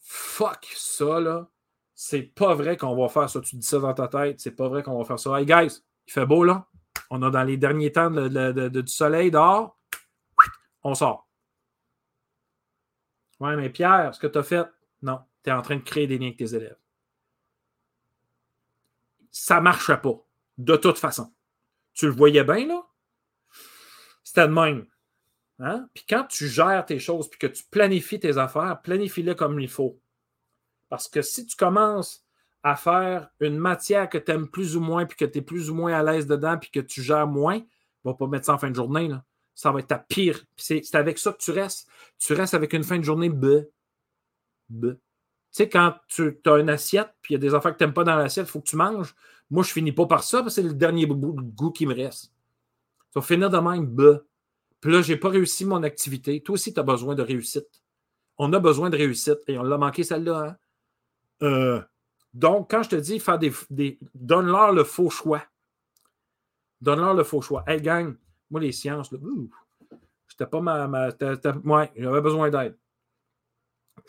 Fuck ça, là. C'est pas vrai qu'on va faire ça. Tu dis ça dans ta tête. C'est pas vrai qu'on va faire ça. Hey, guys, il fait beau, là. On a dans les derniers temps du soleil dehors. On sort. Ouais, mais Pierre, ce que tu as fait, non tu es en train de créer des liens avec tes élèves. Ça ne marchait pas, de toute façon. Tu le voyais bien, là? C'était de même. Hein? Puis quand tu gères tes choses, puis que tu planifies tes affaires, planifie-les comme il faut. Parce que si tu commences à faire une matière que tu aimes plus ou moins, puis que tu es plus ou moins à l'aise dedans, puis que tu gères moins, va pas mettre ça en fin de journée. Là. Ça va être ta pire. C'est avec ça que tu restes. Tu restes avec une fin de journée B. B. Tu sais, quand tu as une assiette, puis il y a des affaires que tu n'aimes pas dans l'assiette, il faut que tu manges. Moi, je finis pas par ça, parce que c'est le dernier bout de goût qui me reste. Ça va finir de même, bah. Puis là, je n'ai pas réussi mon activité. Toi aussi, tu as besoin de réussite. On a besoin de réussite. Et on l'a manqué, celle-là. Hein? Euh, donc, quand je te dis, faire des, donne-leur le faux choix. Donne-leur le faux choix. Hey, gang, moi, les sciences, là, j'étais pas ma. ouais, j'avais besoin d'aide.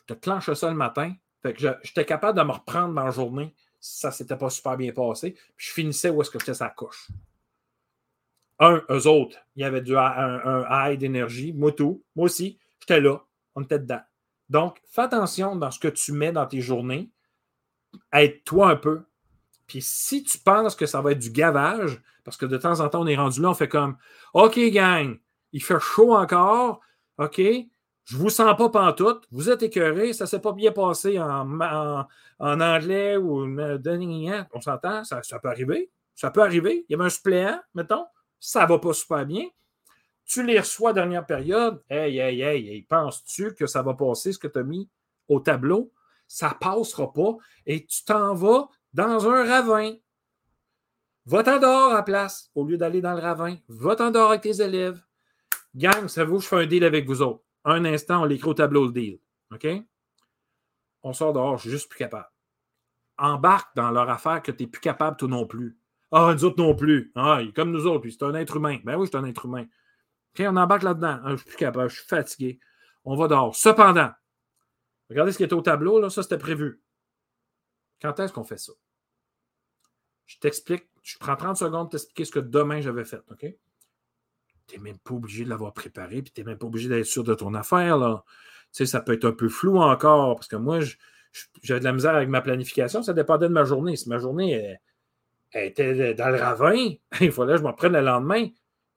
Je te clenche ça le matin. Fait que j'étais capable de me reprendre dans la journée si ça s'était pas super bien passé. Puis je finissais où est-ce que j'étais sa couche. Un, eux autres, il y avait du, un, un high d'énergie. Moi, tout. Moi aussi, j'étais là. On était dedans. Donc, fais attention dans ce que tu mets dans tes journées. Aide-toi un peu. Puis si tu penses que ça va être du gavage, parce que de temps en temps, on est rendu là, on fait comme OK, gang, il fait chaud encore. OK, je vous sens pas pantoute. Vous êtes écœuré. Ça s'est pas bien passé en, en, anglais ou on s'entend. Ça, peut arriver. Ça peut arriver. Il y avait un suppléant, mettons. Ça va pas super bien. Tu les reçois dernière période. Hey, hey, hey, hey penses-tu que ça va passer ce que tu as mis au tableau? Ça passera pas. Et tu t'en vas dans un ravin. Va-t'en dehors à place au lieu d'aller dans le ravin. Va-t'en dehors avec tes élèves. Gang, ça vous, je fais un deal avec vous autres un instant, on l'écrit au tableau le deal. OK? On sort dehors, je suis juste plus capable. Embarque dans leur affaire que tu n'es plus capable, toi non plus. Ah, nous autres non plus. Ah, comme nous autres, puis c'est un être humain. Ben oui, c'est un être humain. OK, on embarque là-dedans. Ah, je suis plus capable, je suis fatigué. On va dehors. Cependant, Regardez ce qui était au tableau, là, ça c'était prévu. Quand est-ce qu'on fait ça? Je t'explique, je prends 30 secondes pour t'expliquer ce que demain j'avais fait, OK? Tu n'es même pas obligé de l'avoir préparé, puis tu n'es même pas obligé d'être sûr de ton affaire, là. Tu sais, ça peut être un peu flou encore, parce que moi, j'avais de la misère avec ma planification, ça dépendait de ma journée. Si ma journée était dans le ravin, (laughs) il fallait que je m'en prenne le lendemain.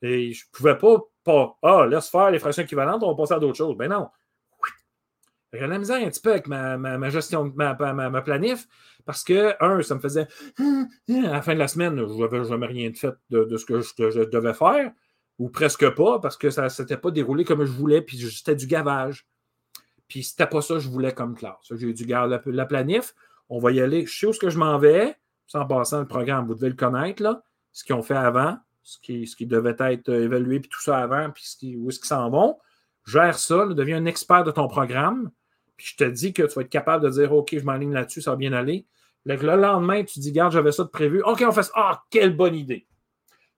Et je ne pouvais pas, pas, ah, laisse faire les fractions équivalentes, on va passer à d'autres choses. Ben non. J'ai la misère un petit peu avec ma, ma, gestion, ma, ma, planif, parce que, un, ça me faisait (laughs) à la fin de la semaine, je n'avais jamais rien de fait de, ce que je, devais faire, ou presque pas, parce que ça ne s'était pas déroulé comme je voulais, puis c'était du gavage. Puis c'était pas ça que je voulais comme classe. J'ai dû garder la, la, planif. On va y aller. Je sais où ce que je m'en vais. Sans passant le programme, vous devez le connaître, là, ce qu'ils ont fait avant, ce qui, ce qui devait être évalué, puis tout ça avant, puis où est-ce qu'ils s'en vont. Gère ça, deviens un expert de ton programme. Puis je te dis que tu vas être capable de dire OK, je m'aligne là-dessus, ça va bien aller. Le, lendemain, tu dis Garde, j'avais ça de prévu. OK, on fait ça. Ah, quelle bonne idée.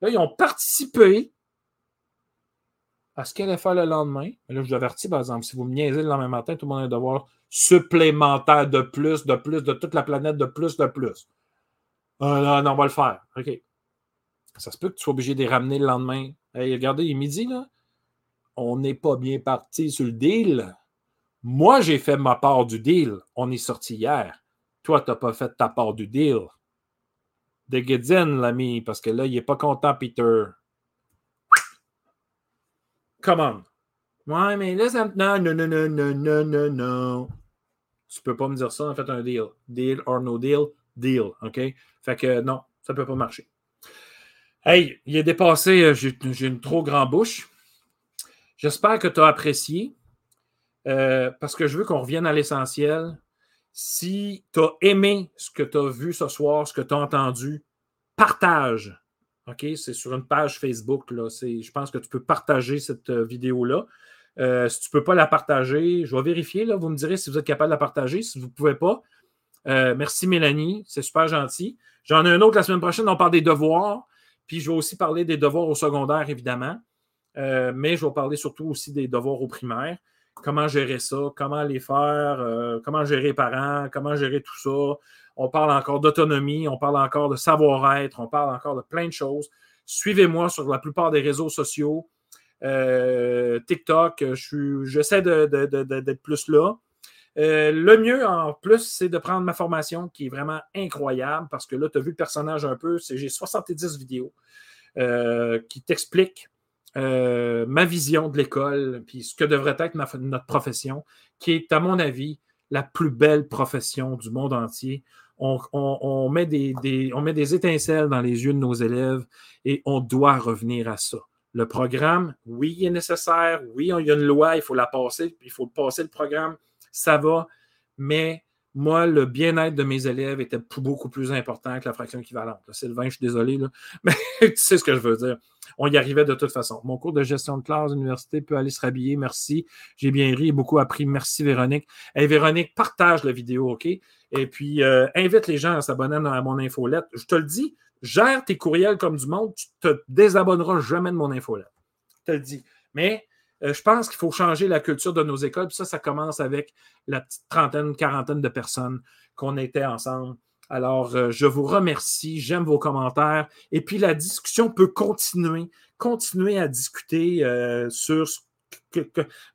Là, ils ont participé à ce qu'elle allait faire le lendemain. Là, je vous par exemple, si vous me niaisez le lendemain matin, tout le monde a un devoir supplémentaire de plus, de plus, de toute la planète, de plus, de plus. Ah, non, on va le faire. OK. Ça se peut que tu sois obligé de les ramener le lendemain. Hey, regardez, il est midi, là. On n'est pas bien parti sur le deal. Moi, j'ai fait ma part du deal. On est sorti hier. Toi, tu n'as pas fait ta part du deal. De l'ami, parce que là, il n'est pas content, Peter. Come on. Ouais, mais là, ça Non, non, non, non, non, non, non, non. Tu peux pas me dire ça, en fait, un deal. Deal or no deal, deal. OK? Fait que non, ça peut pas marcher. Hey, il est dépassé, euh, j'ai une trop grande bouche. J'espère que tu as apprécié euh, parce que je veux qu'on revienne à l'essentiel. Si tu as aimé ce que tu as vu ce soir, ce que tu as entendu, partage. OK? C'est sur une page Facebook. Là. Je pense que tu peux partager cette euh, vidéo-là. si tu ne peux pas la partager, je vais vérifier. Là, vous me direz si vous êtes capable de la partager. Si vous ne pouvez pas, merci Mélanie, c'est super gentil. J'en ai un autre la semaine prochaine, on parle des devoirs. Puis je vais aussi parler des devoirs au secondaire, évidemment. Euh, mais je vais parler surtout aussi des devoirs au primaire. Comment gérer ça, comment les faire, euh, comment gérer les parents, comment gérer tout ça. On parle encore d'autonomie, on parle encore de savoir-être, on parle encore de plein de choses. Suivez-moi sur la plupart des réseaux sociaux. Euh, TikTok, j'essaie d'être plus là. Euh, le mieux en plus, c'est de prendre ma formation qui est vraiment incroyable parce que là, tu as vu le personnage un peu. J'ai 70 vidéos qui t'expliquent euh, ma vision de l'école, puis ce que devrait être notre profession, qui est, à mon avis, la plus belle profession du monde entier. On, met des, on met des étincelles dans les yeux de nos élèves et on doit revenir à ça. Le programme, oui, il est nécessaire. Oui, il y a une loi, il faut la passer, il faut passer le programme ça va, mais moi, le bien-être de mes élèves était beaucoup plus important que la fraction équivalente. Sylvain, je suis désolé, (laughs) mais tu sais ce que je veux dire. On y arrivait de toute façon. Mon cours de gestion de classe d'université peut aller se rhabiller. Merci. J'ai bien ri et beaucoup appris. Merci, Véronique. Et Véronique, partage la vidéo, OK? Et puis, euh, invite les gens à s'abonner à mon infolette. Je te le dis, gère tes courriels comme du monde. Tu te désabonneras jamais de mon infolette. Je te le dis. Mais euh, je pense qu'il faut changer la culture de nos écoles. Puis ça, ça commence avec la petite trentaine, quarantaine de personnes qu'on était ensemble. Alors, euh, je vous remercie. J'aime vos commentaires. Et puis, la discussion peut continuer. Continuer à discuter euh, sur ce que,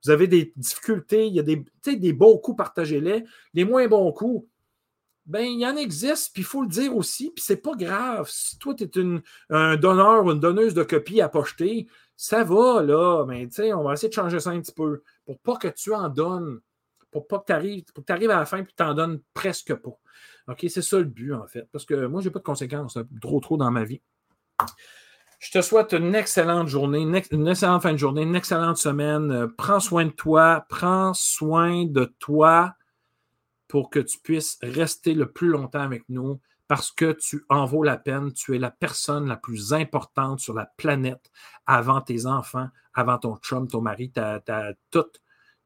vous avez des difficultés. Il y a des, des bons coups, partagez-les. Les moins bons coups, ben, il y en existe, puis il faut le dire aussi, puis c'est pas grave. Si toi, tu es un donneur ou une donneuse de copies à pocheter, ça va, là, mais tu sais, on va essayer de changer ça un petit peu pour pas que tu en donnes, pour pas que tu arrives, pour que arrives à la fin et que tu en donnes presque pas. OK, c'est ça le but, en fait, parce que moi, je n'ai pas de conséquences hein, trop, trop dans ma vie. Je te souhaite une excellente journée, une excellente fin de journée, une excellente semaine. Euh, prends soin de toi, prends soin de toi pour que tu puisses rester le plus longtemps avec nous parce que tu en vaux la peine. Tu es la personne la plus importante sur la planète avant tes enfants, avant ton chum, ton mari, ta, ta, tout.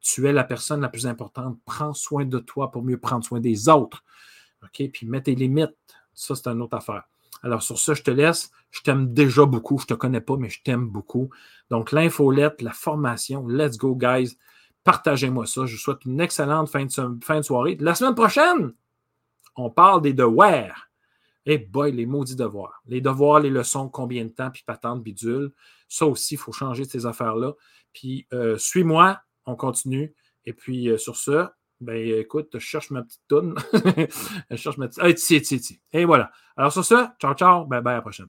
Tu es la personne la plus importante. Prends soin de toi pour mieux prendre soin des autres. OK? Puis mets tes limites. Ça, c'est une autre affaire. Alors, sur ça, je te laisse. Je t'aime déjà beaucoup. Je ne te connais pas, mais je t'aime beaucoup. Donc, l'infolette, la formation, let's go, guys. Partagez-moi ça. Je vous souhaite une excellente fin de, fin de soirée. La semaine prochaine, on parle des devoirs. Eh boy, les maudits devoirs. Les devoirs, les leçons, combien de temps, puis patente, bidule. Ça aussi, il faut changer ces affaires-là. Puis, euh, suis-moi, on continue. Et puis, euh, sur ce, ben écoute, je cherche ma petite toune. (laughs) je cherche ma petite. Ah, Et voilà. Alors, sur ce, ciao, ciao. Bye bye, à la prochaine.